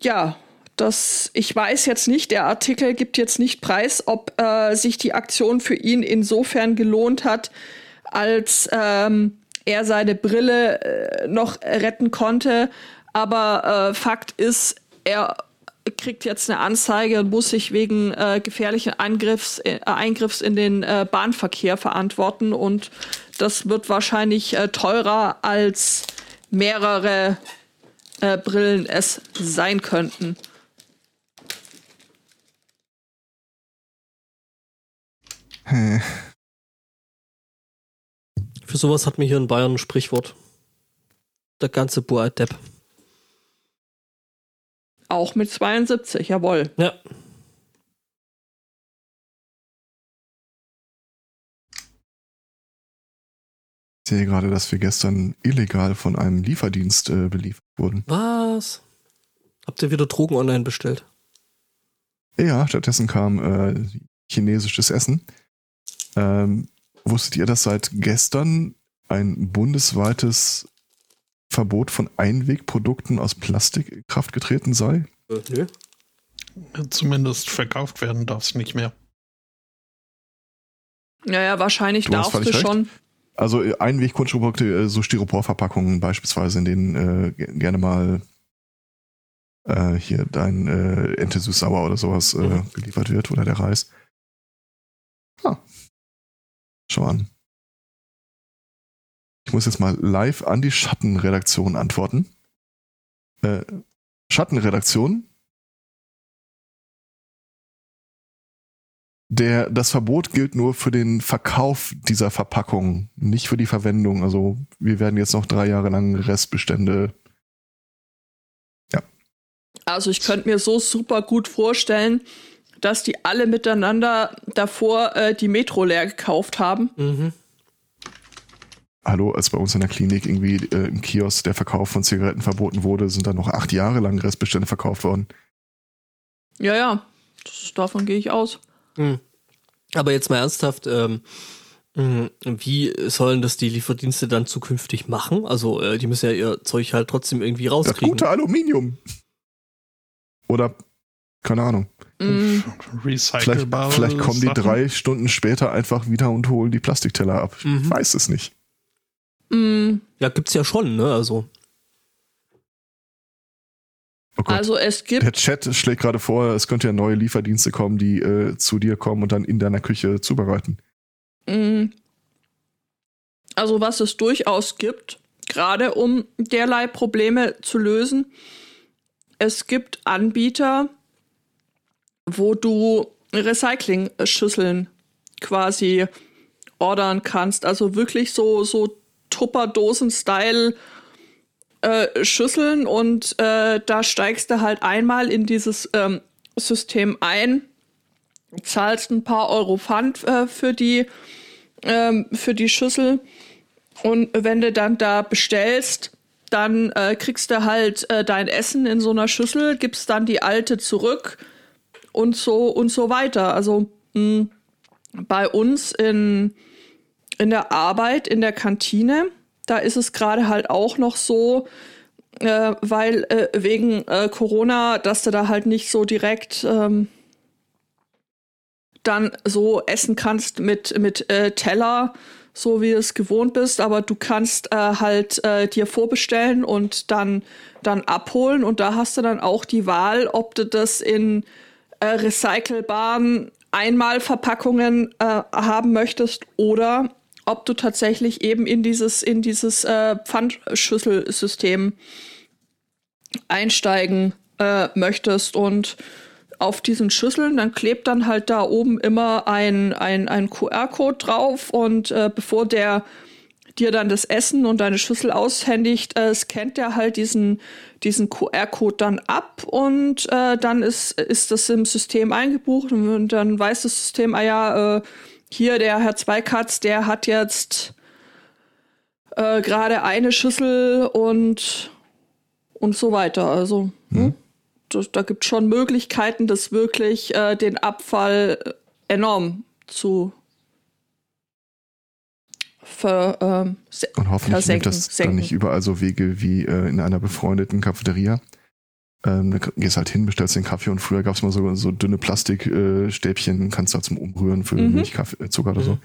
ja, das, ich weiß jetzt nicht, der Artikel gibt jetzt nicht preis, ob äh, sich die Aktion für ihn insofern gelohnt hat, als ähm, er seine Brille äh, noch retten konnte. Aber Fakt ist, er kriegt jetzt eine Anzeige und muss sich wegen äh, gefährlichen Angriffs, äh, Eingriffs in den äh, Bahnverkehr verantworten. Und das wird wahrscheinlich äh, teurer als mehrere äh, Brillen es sein könnten.
Hä.
Für sowas hat mir hier in Bayern ein Sprichwort. Der ganze Boa-Depp.
Auch mit 72, jawohl.
Ja.
Ich sehe gerade, dass wir gestern illegal von einem Lieferdienst äh, beliefert wurden.
Was? Habt ihr wieder Drogen online bestellt?
Ja, stattdessen kam äh, chinesisches Essen. Ähm, wusstet ihr, dass seit gestern ein bundesweites Verbot von Einwegprodukten aus Plastik in Kraft getreten sei?
Äh, nö.
Zumindest verkauft werden darf es nicht mehr.
Ja, ja, wahrscheinlich
Du
darfst du
recht.
schon.
Also äh, Einwegkunststoffe, äh, so Styroporverpackungen beispielsweise, in denen äh, ge- gerne mal äh, hier dein äh, Ente süß-sauer oder sowas äh,
Mhm.
geliefert wird oder der Reis. Ah. Schau an. Ich muss jetzt mal live an die Schattenredaktion antworten. Äh, Schattenredaktion. Der, das Verbot gilt nur für den Verkauf dieser Verpackung, nicht für die Verwendung. Also wir werden jetzt noch drei Jahre lang Restbestände.
Also ich könnte mir so super gut vorstellen, dass die alle miteinander davor äh, die Metro leer gekauft haben.
Mhm.
Hallo, als bei uns in der Klinik irgendwie äh, im Kiosk der Verkauf von Zigaretten verboten wurde, sind dann noch acht Jahre lang Restbestände verkauft worden.
Ja, ja, das, davon gehe ich aus.
Hm. Aber jetzt mal ernsthaft, ähm, mh, wie sollen das die Lieferdienste dann zukünftig machen? Also äh, die müssen ja ihr Zeug halt trotzdem irgendwie
Das
rauskriegen.
gute Aluminium. Oder, keine Ahnung.
Mm,
Vielleicht,
Recycelbare
vielleicht kommen die
Sachen.
drei Stunden später einfach wieder und holen die Plastikteller ab. Ich
Mhm.
weiß es nicht.
Mm,
Ja, gibt's ja schon, ne? Also.
Oh
also es gibt
Der Chat schlägt gerade vor, es könnte ja neue Lieferdienste kommen, die äh, zu dir kommen und dann in deiner Küche zubereiten.
Mm. Also was es durchaus gibt, gerade um derlei Probleme zu lösen, es gibt Anbieter, wo du Recycling-Schüsseln quasi ordern kannst. Also wirklich so, so Tupperdosen-Style äh, Schüsseln und äh, da steigst du halt einmal in dieses ähm, System ein, zahlst ein paar Euro Pfand äh, für die ähm, für die Schüssel und wenn du dann da bestellst, dann äh, kriegst du halt äh, dein Essen in so einer Schüssel, gibst dann die alte zurück und so und so weiter. Also mh, bei uns in, in der Arbeit, in der Kantine, da ist es gerade halt auch noch so, äh, weil äh, wegen äh, Corona, dass du da halt nicht so direkt ähm, dann so essen kannst mit, mit äh, Teller, so wie du es gewohnt bist, aber du kannst äh, halt äh, dir vorbestellen und dann, dann abholen. Und da hast du dann auch die Wahl, ob du das in recycelbaren Einmalverpackungen haben möchtest oder ob du tatsächlich eben in dieses, in dieses äh, Pfandschüsselsystem einsteigen äh, möchtest und auf diesen Schüsseln, dann klebt dann halt da oben immer ein, ein, ein QR-Code drauf und äh, bevor der dir dann das Essen und deine Schüssel aushändigt, äh, scannt der halt diesen, diesen QR-Code dann ab und äh, dann ist, ist das im System eingebucht und dann weiß das System, ah ja, äh, hier der Herr Zweikatz, der hat jetzt äh, gerade eine Schüssel und, und so weiter. Also, hm? hm? das, da gibt es schon Möglichkeiten, das wirklich äh, den Abfall enorm zu ver, ähm,
Und hoffentlich nimmt das senken. dann nicht überall so Wege wie äh, in einer befreundeten Cafeteria. Ähm, da gehst halt hin, bestellst den Kaffee und früher gab es mal so, so dünne Plastikstäbchen, äh, kannst du halt zum Umrühren für mhm. Milchkaffee, äh, Zucker oder so. Mhm.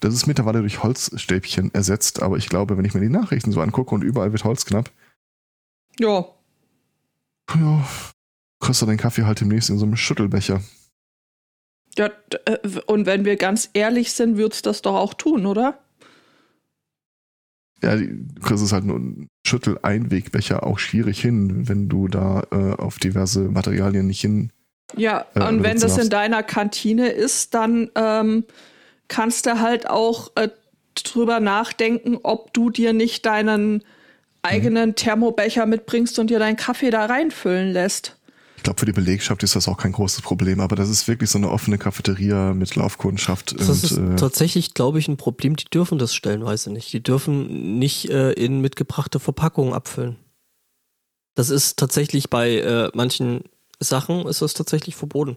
Das ist mittlerweile durch Holzstäbchen ersetzt, aber ich glaube, wenn ich mir die Nachrichten so angucke und überall wird Holz knapp.
Ja.
Ja, kriegst du deinen Kaffee halt demnächst in so einem Schüttelbecher.
Ja, äh, und wenn wir ganz ehrlich sind, würd's das doch auch tun, oder?
Ja, du kriegst es halt nur ein Schüttel-Einwegbecher auch schwierig hin, wenn du da äh, auf diverse Materialien nicht hin.
Ja, äh, und wenn das darfst. in deiner Kantine ist, dann ähm, kannst du halt auch äh, drüber nachdenken, ob du dir nicht deinen eigenen mhm. Thermobecher mitbringst und dir deinen Kaffee da reinfüllen lässt.
Ich glaube, für die Belegschaft ist das auch kein großes Problem, aber das ist wirklich so eine offene Cafeteria mit Laufkundschaft.
Das und, ist äh, tatsächlich, glaube ich, ein Problem. Die dürfen das stellenweise nicht. Die dürfen nicht äh, in mitgebrachte Verpackungen abfüllen. Das ist tatsächlich bei äh, manchen Sachen ist das tatsächlich verboten.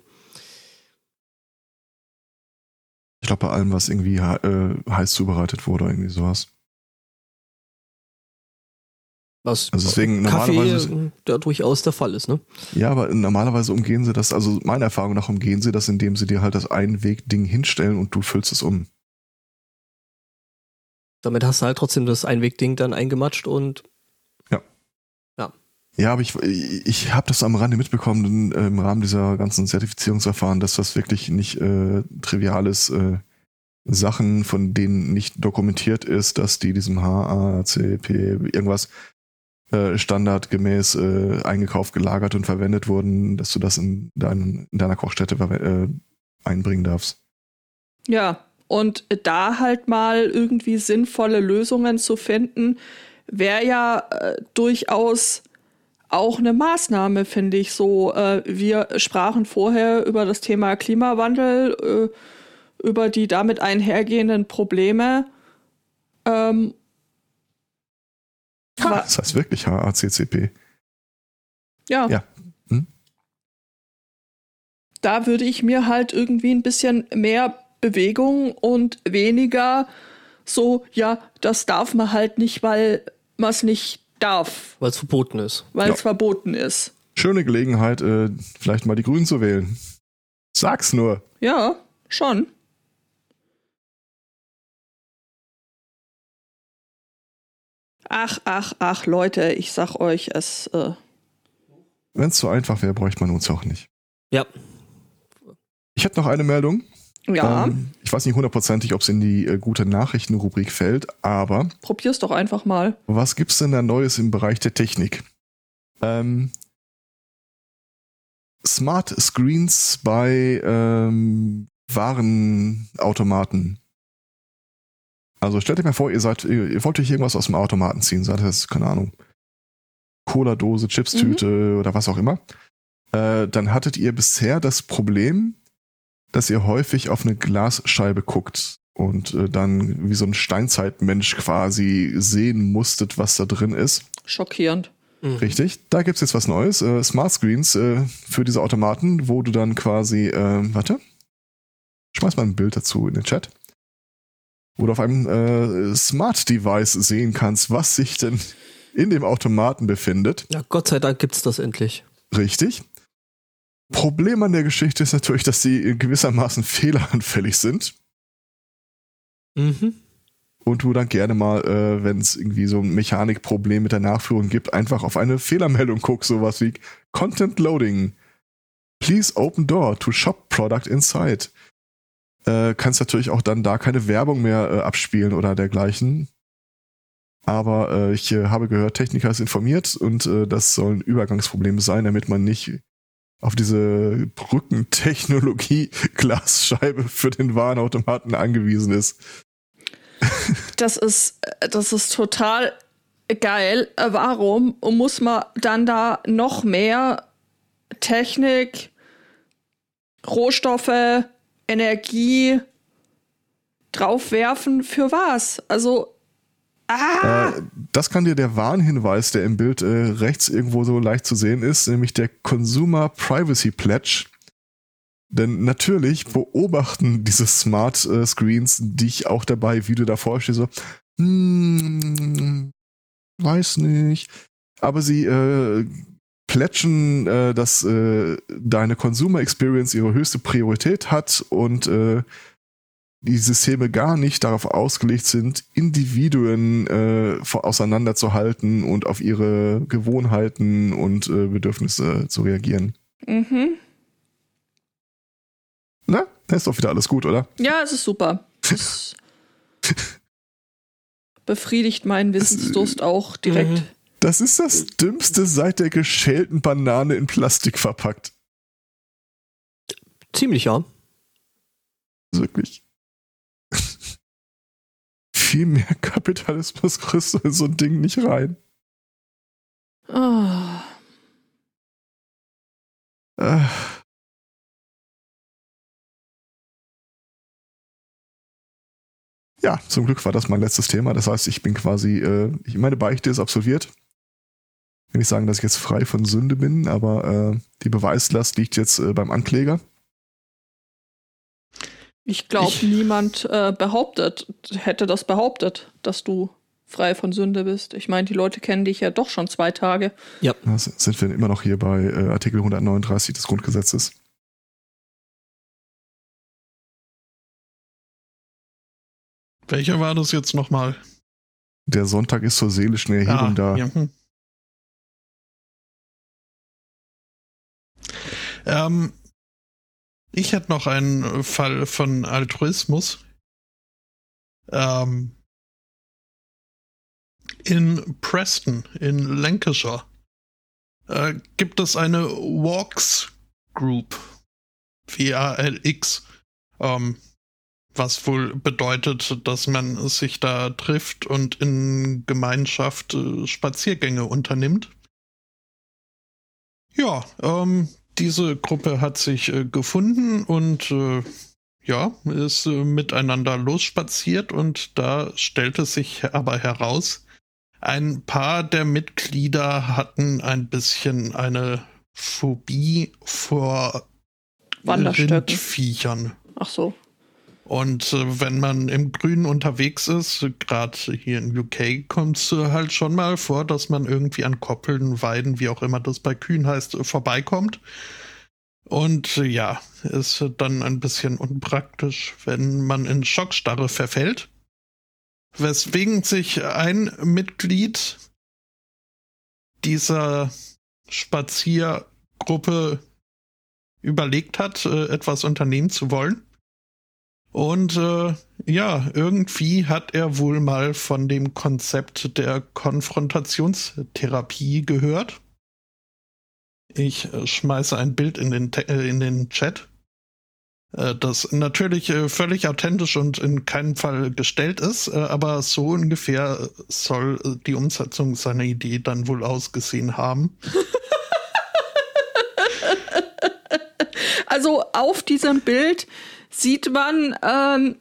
Ich glaube, bei allem, was irgendwie äh, heiß zubereitet wurde, irgendwie sowas.
Was also deswegen Kaffee normalerweise da durchaus der Fall ist, ne?
Ja, aber normalerweise umgehen sie das, also meiner Erfahrung nach umgehen sie das, indem sie dir halt das Einwegding hinstellen und du füllst es um.
Damit hast du halt trotzdem das Einwegding dann eingematscht und
ja.
Ja.
Ja, aber ich, ich habe das am Rande mitbekommen im Rahmen dieser ganzen Zertifizierungsverfahren, dass das wirklich nicht äh, trivial ist, äh, Sachen, von denen nicht dokumentiert ist, dass die diesem HACP irgendwas äh, standardgemäß äh, eingekauft, gelagert und verwendet wurden, dass du das in, dein, in deiner Kochstätte äh, einbringen darfst.
Ja, und da halt mal irgendwie sinnvolle Lösungen zu finden, wäre ja äh, durchaus auch eine Maßnahme, finde ich so. Äh, wir sprachen vorher über das Thema Klimawandel, äh, über die damit einhergehenden Probleme. Ähm,
Ha, das heißt wirklich HACCP.
Ja. Ja. Hm? Da würde ich mir halt irgendwie ein bisschen mehr Bewegung und weniger so, ja, das darf man halt nicht, weil man es nicht darf.
Weil es verboten ist.
Weil es ja. verboten ist.
Schöne Gelegenheit, äh, vielleicht mal die Grünen zu wählen. Sag's nur.
Ja, schon. Ach, ach, ach, Leute, ich sag euch, es. Äh
Wenn es so einfach wäre, bräuchte man uns auch nicht.
Ja.
Ich hätte noch eine Meldung.
Ja.
Ähm, ich weiß nicht hundertprozentig, ob es in die äh, gute Nachrichtenrubrik fällt, aber
Probier's doch einfach mal.
was gibt's denn da Neues im Bereich der Technik? Ähm, Smart Screens bei ähm, Warenautomaten. Also stellt euch mal vor, ihr seid, ihr, ihr wollt euch irgendwas aus dem Automaten ziehen, seid das, keine Ahnung, Cola-Dose, Chipstüte oder was auch immer. Äh, dann hattet ihr bisher das Problem, dass ihr häufig auf eine Glasscheibe guckt und äh, dann wie so ein Steinzeitmensch quasi sehen musstet, was da drin ist.
Schockierend.
Mhm.
Richtig. Da gibt's jetzt was Neues. Äh, Smart Screens äh, für diese Automaten, wo du dann quasi, äh, warte, schmeiß mal ein Bild dazu in den Chat, wo du auf einem äh, Smart Device sehen kannst, was sich denn in dem Automaten befindet.
Ja, Gott sei Dank gibt's das endlich.
Richtig. Problem an der Geschichte ist natürlich, dass sie gewissermaßen fehleranfällig sind
Mhm.
und du dann gerne mal, äh, wenn es irgendwie so ein Mechanikproblem mit der Nachführung gibt, einfach auf eine Fehlermeldung guckst, sowas wie Content Loading. Please open door to shop product inside. Äh, kannst natürlich auch dann da keine Werbung mehr äh, abspielen oder dergleichen. Aber äh, ich äh, habe gehört, Techniker ist informiert und äh, das sollen Übergangsprobleme sein, damit man nicht auf diese Brückentechnologie Glasscheibe für den Warenautomaten angewiesen ist.
Das ist, das ist total geil. Warum muss man dann da noch mehr Technik, Rohstoffe, Energie draufwerfen? Für was? Also, ah!
Äh, das kann dir der Warnhinweis, der im Bild äh, rechts irgendwo so leicht zu sehen ist, nämlich der Consumer Privacy Pledge. Denn natürlich beobachten diese Smart äh, Screens dich auch dabei, wie du davor stehst, so, hm, weiß nicht. Aber sie äh, plätschen, äh, dass äh, deine Consumer Experience ihre höchste Priorität hat und äh, die Systeme gar nicht darauf ausgelegt sind, Individuen äh, vor- auseinanderzuhalten und auf ihre Gewohnheiten und äh, Bedürfnisse zu reagieren.
Mhm.
Na, ist doch wieder alles gut, oder?
Ja, es ist super. Es befriedigt meinen Wissensdurst auch direkt.
Mhm.
Das ist das Dümmste seit der geschälten Banane in Plastik verpackt.
Ziemlich, ja.
Wirklich. Viel mehr Kapitalismus kriegst du in so ein Ding nicht rein.
Ah.
Äh. Ja, zum Glück war das mein letztes Thema. Das heißt, ich bin quasi, äh, ich, meine Beichte ist absolviert. Ich will nicht sagen, dass ich jetzt frei von Sünde bin, aber äh, die Beweislast liegt jetzt äh, beim Ankläger.
Ich glaube, niemand äh, behauptet, hätte das behauptet, dass du frei von Sünde bist. Ich meine, die Leute kennen dich ja doch schon zwei Tage.
Ja.
Da sind wir immer noch hier bei äh, Artikel 139 des Grundgesetzes.
Welcher war das jetzt nochmal?
Der Sonntag ist zur seelischen Erhebung da.
Ah, ja, hm. Ähm, ich hätte noch einen Fall von Altruismus. Ähm, in Preston, in Lancashire, äh, gibt es eine Walks Group. W-A-L-X. Ähm, was wohl bedeutet, dass man sich da trifft und in Gemeinschaft äh, Spaziergänge unternimmt. Ja, ähm, diese Gruppe hat sich äh, gefunden und äh, ja, ist äh, miteinander losspaziert und da stellte sich aber heraus, ein paar der Mitglieder hatten ein bisschen eine Phobie vor
Wanderstöcken.
Rindviechern.
Ach so.
Und äh, wenn man im Grünen unterwegs ist, gerade hier in UK, kommt es äh, halt schon mal vor, dass man irgendwie an Koppeln, Weiden, wie auch immer das bei Kühen heißt, äh, vorbeikommt. Und äh, ja, ist dann ein bisschen unpraktisch, wenn man in Schockstarre verfällt. Weswegen sich ein Mitglied dieser Spaziergruppe überlegt hat, äh, etwas unternehmen zu wollen. Und äh, ja, irgendwie hat er wohl mal von dem Konzept der Konfrontationstherapie gehört. Ich äh, schmeiße ein Bild in den, äh, in den Chat, äh, das natürlich äh, völlig authentisch und in keinem Fall gestellt ist, aber so ungefähr soll die Umsetzung seiner Idee dann wohl ausgesehen haben.
Also auf diesem Bild sieht man ähm,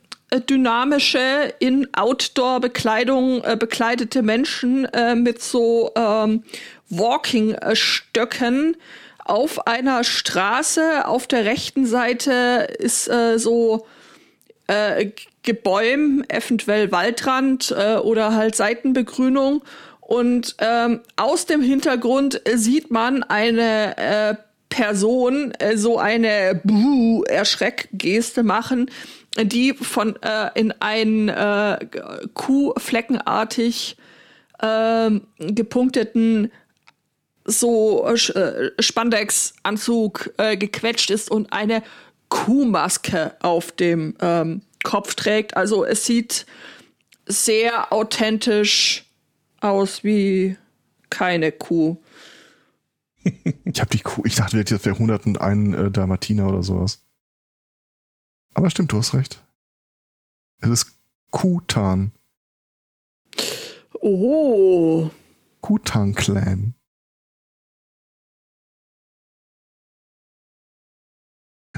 dynamische in Outdoor-Bekleidung äh, bekleidete Menschen äh, mit so ähm, Walking-Stöcken auf einer Straße. Auf der rechten Seite ist äh, so äh, Gebäum, eventuell Waldrand äh, oder halt Seitenbegrünung. Und ähm, aus dem Hintergrund sieht man eine äh, Person äh, so eine Buh Erschreckgeste machen, die von äh, in einen äh, Kuhfleckenartig äh, gepunkteten so äh, Spandex-Anzug äh, gequetscht ist und eine Kuhmaske auf dem ähm, Kopf trägt. Also es sieht sehr authentisch aus wie keine Kuh.
Ich habe die Kuh, ich dachte das wäre 101 äh, Dalmatiner oder sowas. Aber stimmt, du hast recht. Es ist Kutan.
Oh.
Kutan-Clan.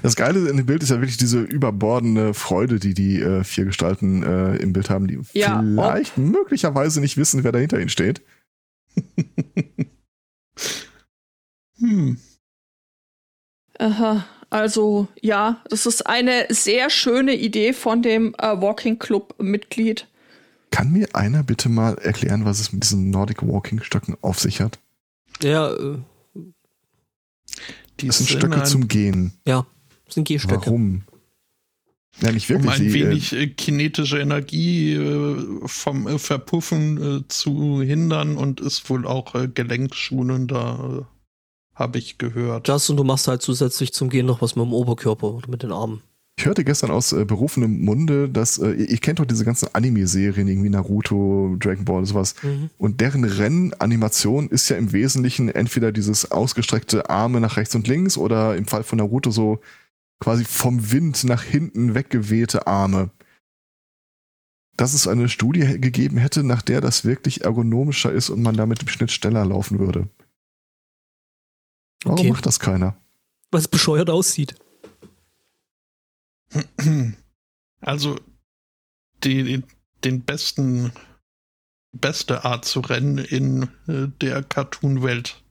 Das Geile in dem Bild ist ja wirklich diese überbordende Freude, die die äh, vier Gestalten äh, im Bild haben, die
Ja,
vielleicht möglicherweise nicht wissen, wer dahinter ihnen steht.
Hm.
Aha. Also ja, das ist eine sehr schöne Idee von dem äh, Walking Club Mitglied.
Kann mir einer bitte mal erklären, was es mit diesen Nordic Walking Stöcken auf sich hat?
Ja, äh,
Die
Das sind
sind
Stöcke
ein,
zum Gehen.
ja, sind Gehstöcke.
Warum? Ja, nicht wirklich.
um ein
die, äh,
wenig äh, kinetische Energie äh, vom äh, Verpuffen äh, zu hindern und ist wohl auch äh, gelenkschonender, äh, habe ich gehört.
Das und du machst halt zusätzlich zum Gehen noch was mit dem Oberkörper oder mit den Armen.
Ich hörte gestern aus äh, berufenem Munde, dass äh, ihr, ihr kennt doch diese ganzen Anime-Serien, irgendwie Naruto, Dragon Ball, sowas.
Mhm.
Und deren Rennanimation ist ja im Wesentlichen entweder dieses ausgestreckte Arme nach rechts und links oder im Fall von Naruto so quasi vom Wind nach hinten weggewehte Arme. Dass es eine Studie gegeben hätte, nach der das wirklich ergonomischer ist und man damit im Schnitt schneller laufen würde. Warum
Okay.
macht das keiner?
Was bescheuert aussieht.
Also die, den besten, beste Art zu rennen in äh, der Cartoon-Welt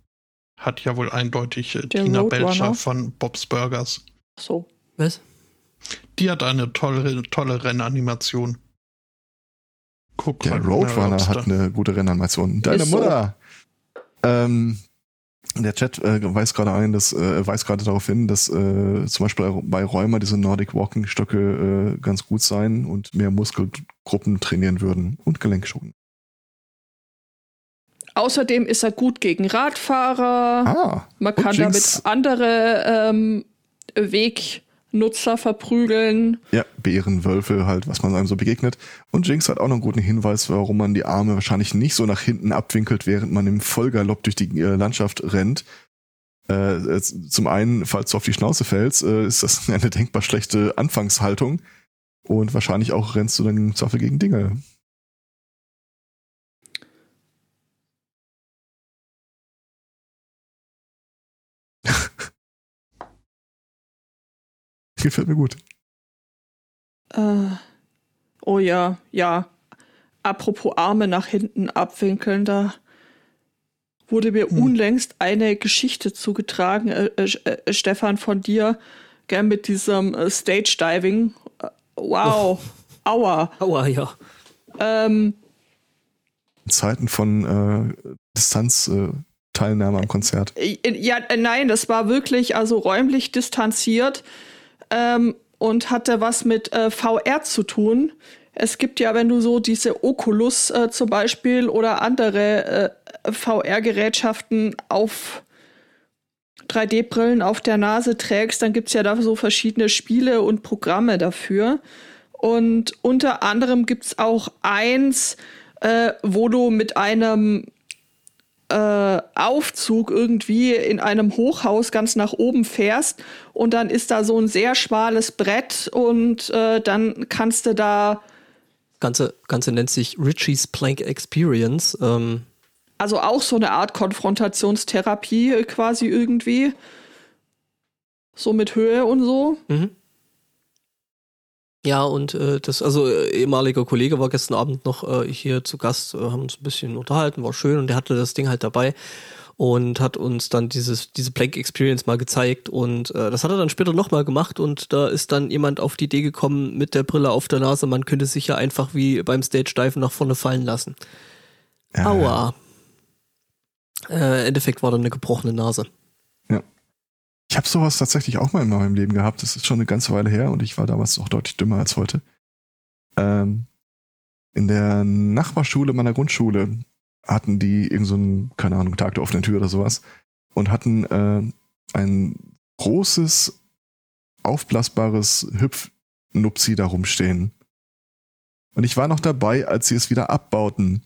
hat ja wohl eindeutig äh,
Der
Tina
Roadrunner.
Belcher von Bob's Burgers.
So.
Was?
Die hat eine tolle, tolle Rennanimation. Guck
Der
mal,
Roadrunner hat eine gute Rennanimation. Deine
Ist so.
Mutter! Ähm, der Chat äh, weist gerade ein, dass äh, weist gerade darauf hin, dass äh, zum Beispiel bei Rheuma diese Nordic Walking Stöcke äh, ganz gut seien und mehr Muskelgruppen trainieren würden und Gelenkschonen.
Außerdem ist er gut gegen Radfahrer.
Ah,
Man
und
kann damit andere ähm, Wegnutzer verprügeln.
Ja, Bären, Wölfe, halt, was man einem so begegnet. Und Jinx hat auch noch einen guten Hinweis, warum man die Arme wahrscheinlich nicht so nach hinten abwinkelt, während man im Vollgalopp durch die äh, Landschaft rennt. Äh, zum einen, falls du auf die Schnauze fällst, äh, ist das eine denkbar schlechte Anfangshaltung. Und wahrscheinlich auch rennst du dann im Zweifel gegen Dinge. Gefällt mir gut.
Äh, oh ja, ja. Apropos Arme nach hinten abwinkeln, da wurde mir
Hm.
unlängst eine Geschichte zugetragen, äh, äh, äh, Stefan, von dir, gern mit diesem äh, Stage Diving. Äh, wow. Aua.
Aua, ja.
Ähm,
In Zeiten von äh, Distanzteilnahme äh, Teilnahme am Konzert.
äh, ja, äh, nein, das war wirklich also räumlich distanziert ähm, und hatte was mit äh, VR zu tun. Es gibt ja, wenn du so diese Oculus äh, zum Beispiel oder andere äh, VR-Gerätschaften auf 3D-Brillen auf der Nase trägst, dann gibt's ja da so verschiedene Spiele und Programme dafür. Und unter anderem gibt's auch eins, äh, wo du mit einem äh, Aufzug irgendwie in einem Hochhaus ganz nach oben fährst und dann ist da so ein sehr schmales Brett und äh, dann kannst du da
Ganze, Ganze nennt sich Richie's Plank Experience. Ähm,
also auch so eine Art Konfrontationstherapie äh, quasi irgendwie. So mit Höhe und so.
Mhm. Ja, und äh, das, also äh, ehemaliger Kollege war gestern Abend noch äh, hier zu Gast, äh, haben uns ein bisschen unterhalten, war schön und der hatte das Ding halt dabei und hat uns dann dieses, diese Plank Experience mal gezeigt und äh, das hat er dann später nochmal gemacht und da ist dann jemand auf die Idee gekommen mit der Brille auf der Nase, man könnte sich ja einfach wie beim Stage-Diven nach vorne fallen lassen.
Ja,
Aua. Äh, Endeffekt war dann eine gebrochene Nase.
Ich habe sowas tatsächlich auch mal in meinem Leben gehabt. Das ist schon eine ganze Weile her und ich war damals noch deutlich dümmer als heute. Ähm, in der Nachbarschule meiner Grundschule hatten die irgend so einen, keine Ahnung, Tag der offenen Tür oder sowas und hatten äh, ein großes, aufblasbares Hüpfnupsi da rumstehen. Und ich war noch dabei, als sie es wieder abbauten.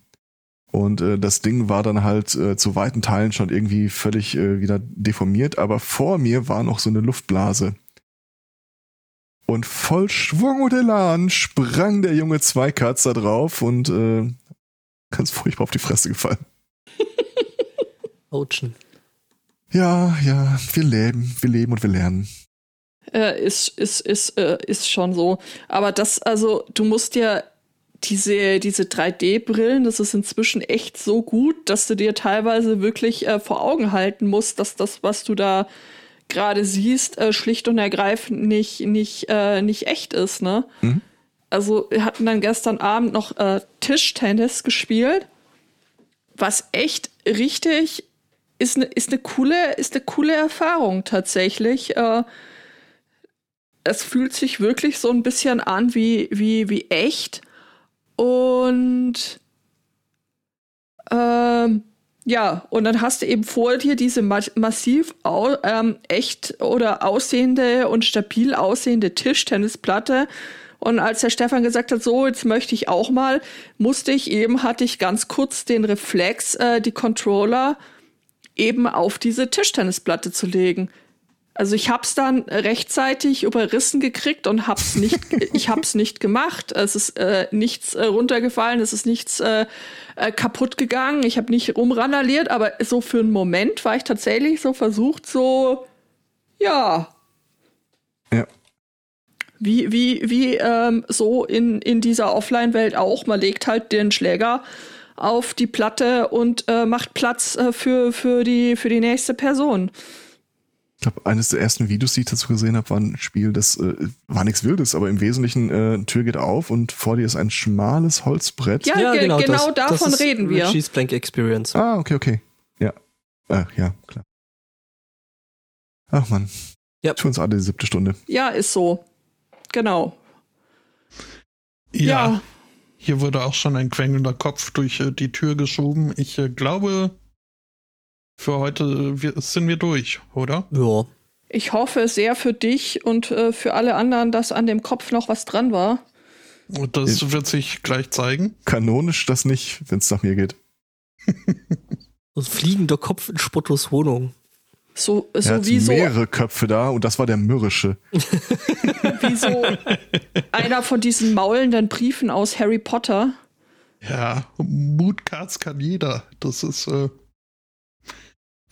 Und äh, das Ding war dann halt äh, zu weiten Teilen schon irgendwie völlig äh, wieder deformiert, aber vor mir war noch so eine Luftblase. Und voll Schwung und Elan sprang der junge Zweikatz da drauf und äh, ganz furchtbar auf die Fresse gefallen.
Autschen.
Ja, ja, wir leben, wir leben und wir lernen.
Äh, ist, ist, ist, äh, ist schon so. Aber das, also, du musst ja diese, diese 3D-Brillen, das ist inzwischen echt so gut, dass du dir teilweise wirklich äh, vor Augen halten musst, dass das, was du da gerade siehst, äh, schlicht und ergreifend nicht, nicht, äh, nicht echt ist, ne?
Mhm.
Also, wir hatten dann gestern Abend noch äh, Tischtennis gespielt, was echt richtig ist eine ist eine coole ist eine coole Erfahrung tatsächlich. Äh, es fühlt sich wirklich so ein bisschen an wie wie wie echt und ähm, ja, und dann hast du eben vor dir diese ma massiv ähm, echt oder aussehende und stabil aussehende Tischtennisplatte. Und als der Stefan gesagt hat, so, jetzt möchte ich auch mal, musste ich eben, hatte ich ganz kurz den Reflex, äh, die Controller eben auf diese Tischtennisplatte zu legen. Also ich hab's dann rechtzeitig überrissen gekriegt und hab's nicht, ich hab's nicht gemacht. Es ist äh, nichts äh, runtergefallen, es ist nichts äh, äh, kaputt gegangen. Ich habe nicht rumrandaliert, aber so für einen Moment war ich tatsächlich so versucht, so ja.
Ja.
Wie, wie, wie ähm, so in, in dieser Offline-Welt auch. Man legt halt den Schläger auf die Platte und äh, macht Platz äh, für, für, die, für die nächste Person.
Ich glaube, eines der ersten Videos, die ich dazu gesehen habe, war ein Spiel, das äh, war nichts Wildes, aber im Wesentlichen, äh, Tür geht auf und vor dir ist ein schmales Holzbrett.
Ja, ge genau,
das-
davon
das ist
reden wir.
Richie's Plank Experience.
Ah, okay, okay. Ja. Äh, ja, klar. Ach man.
Ja.
Für uns alle die siebte Stunde.
Ja, ist so. Genau.
Ja,
Ja.
hier wurde auch schon ein quengelnder Kopf durch äh, die Tür geschoben. Ich äh, glaube, für heute wir, sind wir durch, oder?
Ja.
Ich hoffe sehr für dich und äh, für alle anderen, dass an dem Kopf noch was dran war.
Und das wird sich gleich zeigen.
Kanonisch das nicht, wenn es nach mir geht.
Ein fliegender Kopf in Spottos Wohnung.
So,
Er
so
hat
wie so,
mehrere Köpfe da und das war der mürrische.
wie so einer von diesen maulenden Briefen aus Harry Potter.
Ja, Mutcards kann jeder. Das ist, äh,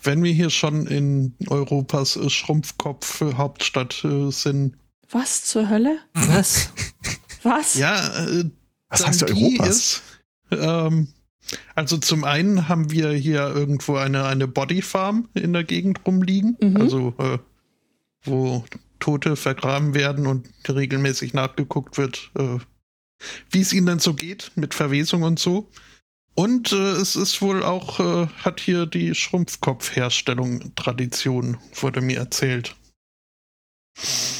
wenn wir hier schon in Europas äh, Schrumpfkopf-Hauptstadt äh, sind.
Was zur Hölle?
Was?
Was?
Ja, äh,
Was
dann
heißt Europas?
Ist, ähm, also zum einen haben wir hier irgendwo eine, eine Bodyfarm in der Gegend rumliegen,
Mhm.
also äh, wo Tote vergraben werden und regelmäßig nachgeguckt wird, äh, wie es ihnen denn so geht mit Verwesung und so. Und äh, es ist wohl auch, äh, hat hier die Schrumpfkopfherstellung Tradition, wurde mir erzählt.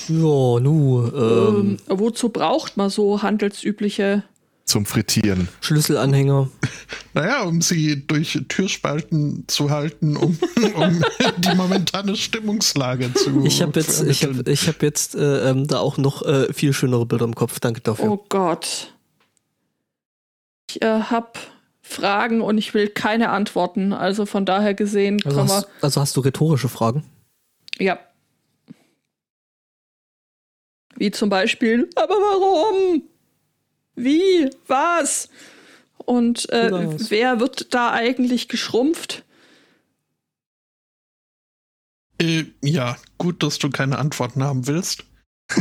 Ja, nu, ähm,
Ähm, wozu braucht man so handelsübliche?
Zum Frittieren.
Schlüsselanhänger.
Naja, um sie durch Türspalten zu halten, um, um die momentane Stimmungslage zu.
Ich habe jetzt, ich hab, ich hab jetzt äh, ähm, da auch noch äh, viel schönere Bilder im Kopf. Danke dafür.
Oh Gott. Ich äh, habe Fragen und ich will keine Antworten. Also von daher gesehen
also,
kann
hast, also hast du rhetorische Fragen?
Ja. Wie zum Beispiel, aber warum? Wie? Was? Und äh, Was? wer wird da eigentlich geschrumpft?
Äh, ja, gut, dass du keine Antworten haben willst.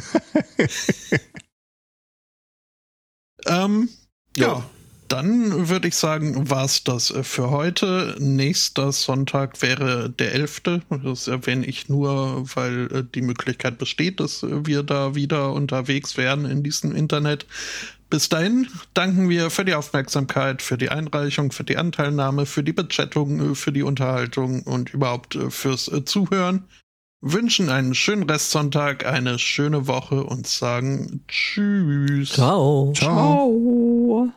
ähm, ja. ja dann würde ich sagen, war es das äh, für heute. Nächster Sonntag wäre der 11. Das erwähne ich nur, weil äh, die Möglichkeit besteht, dass äh, wir da wieder unterwegs wären in diesem Internet. Bis dahin danken wir für die Aufmerksamkeit, für die Einreichung, für die Anteilnahme, für die Bechattung, für die Unterhaltung und überhaupt fürs Zuhören. Wünschen einen schönen Restsonntag, eine schöne Woche und sagen Tschüss.
Ciao.
Ciao.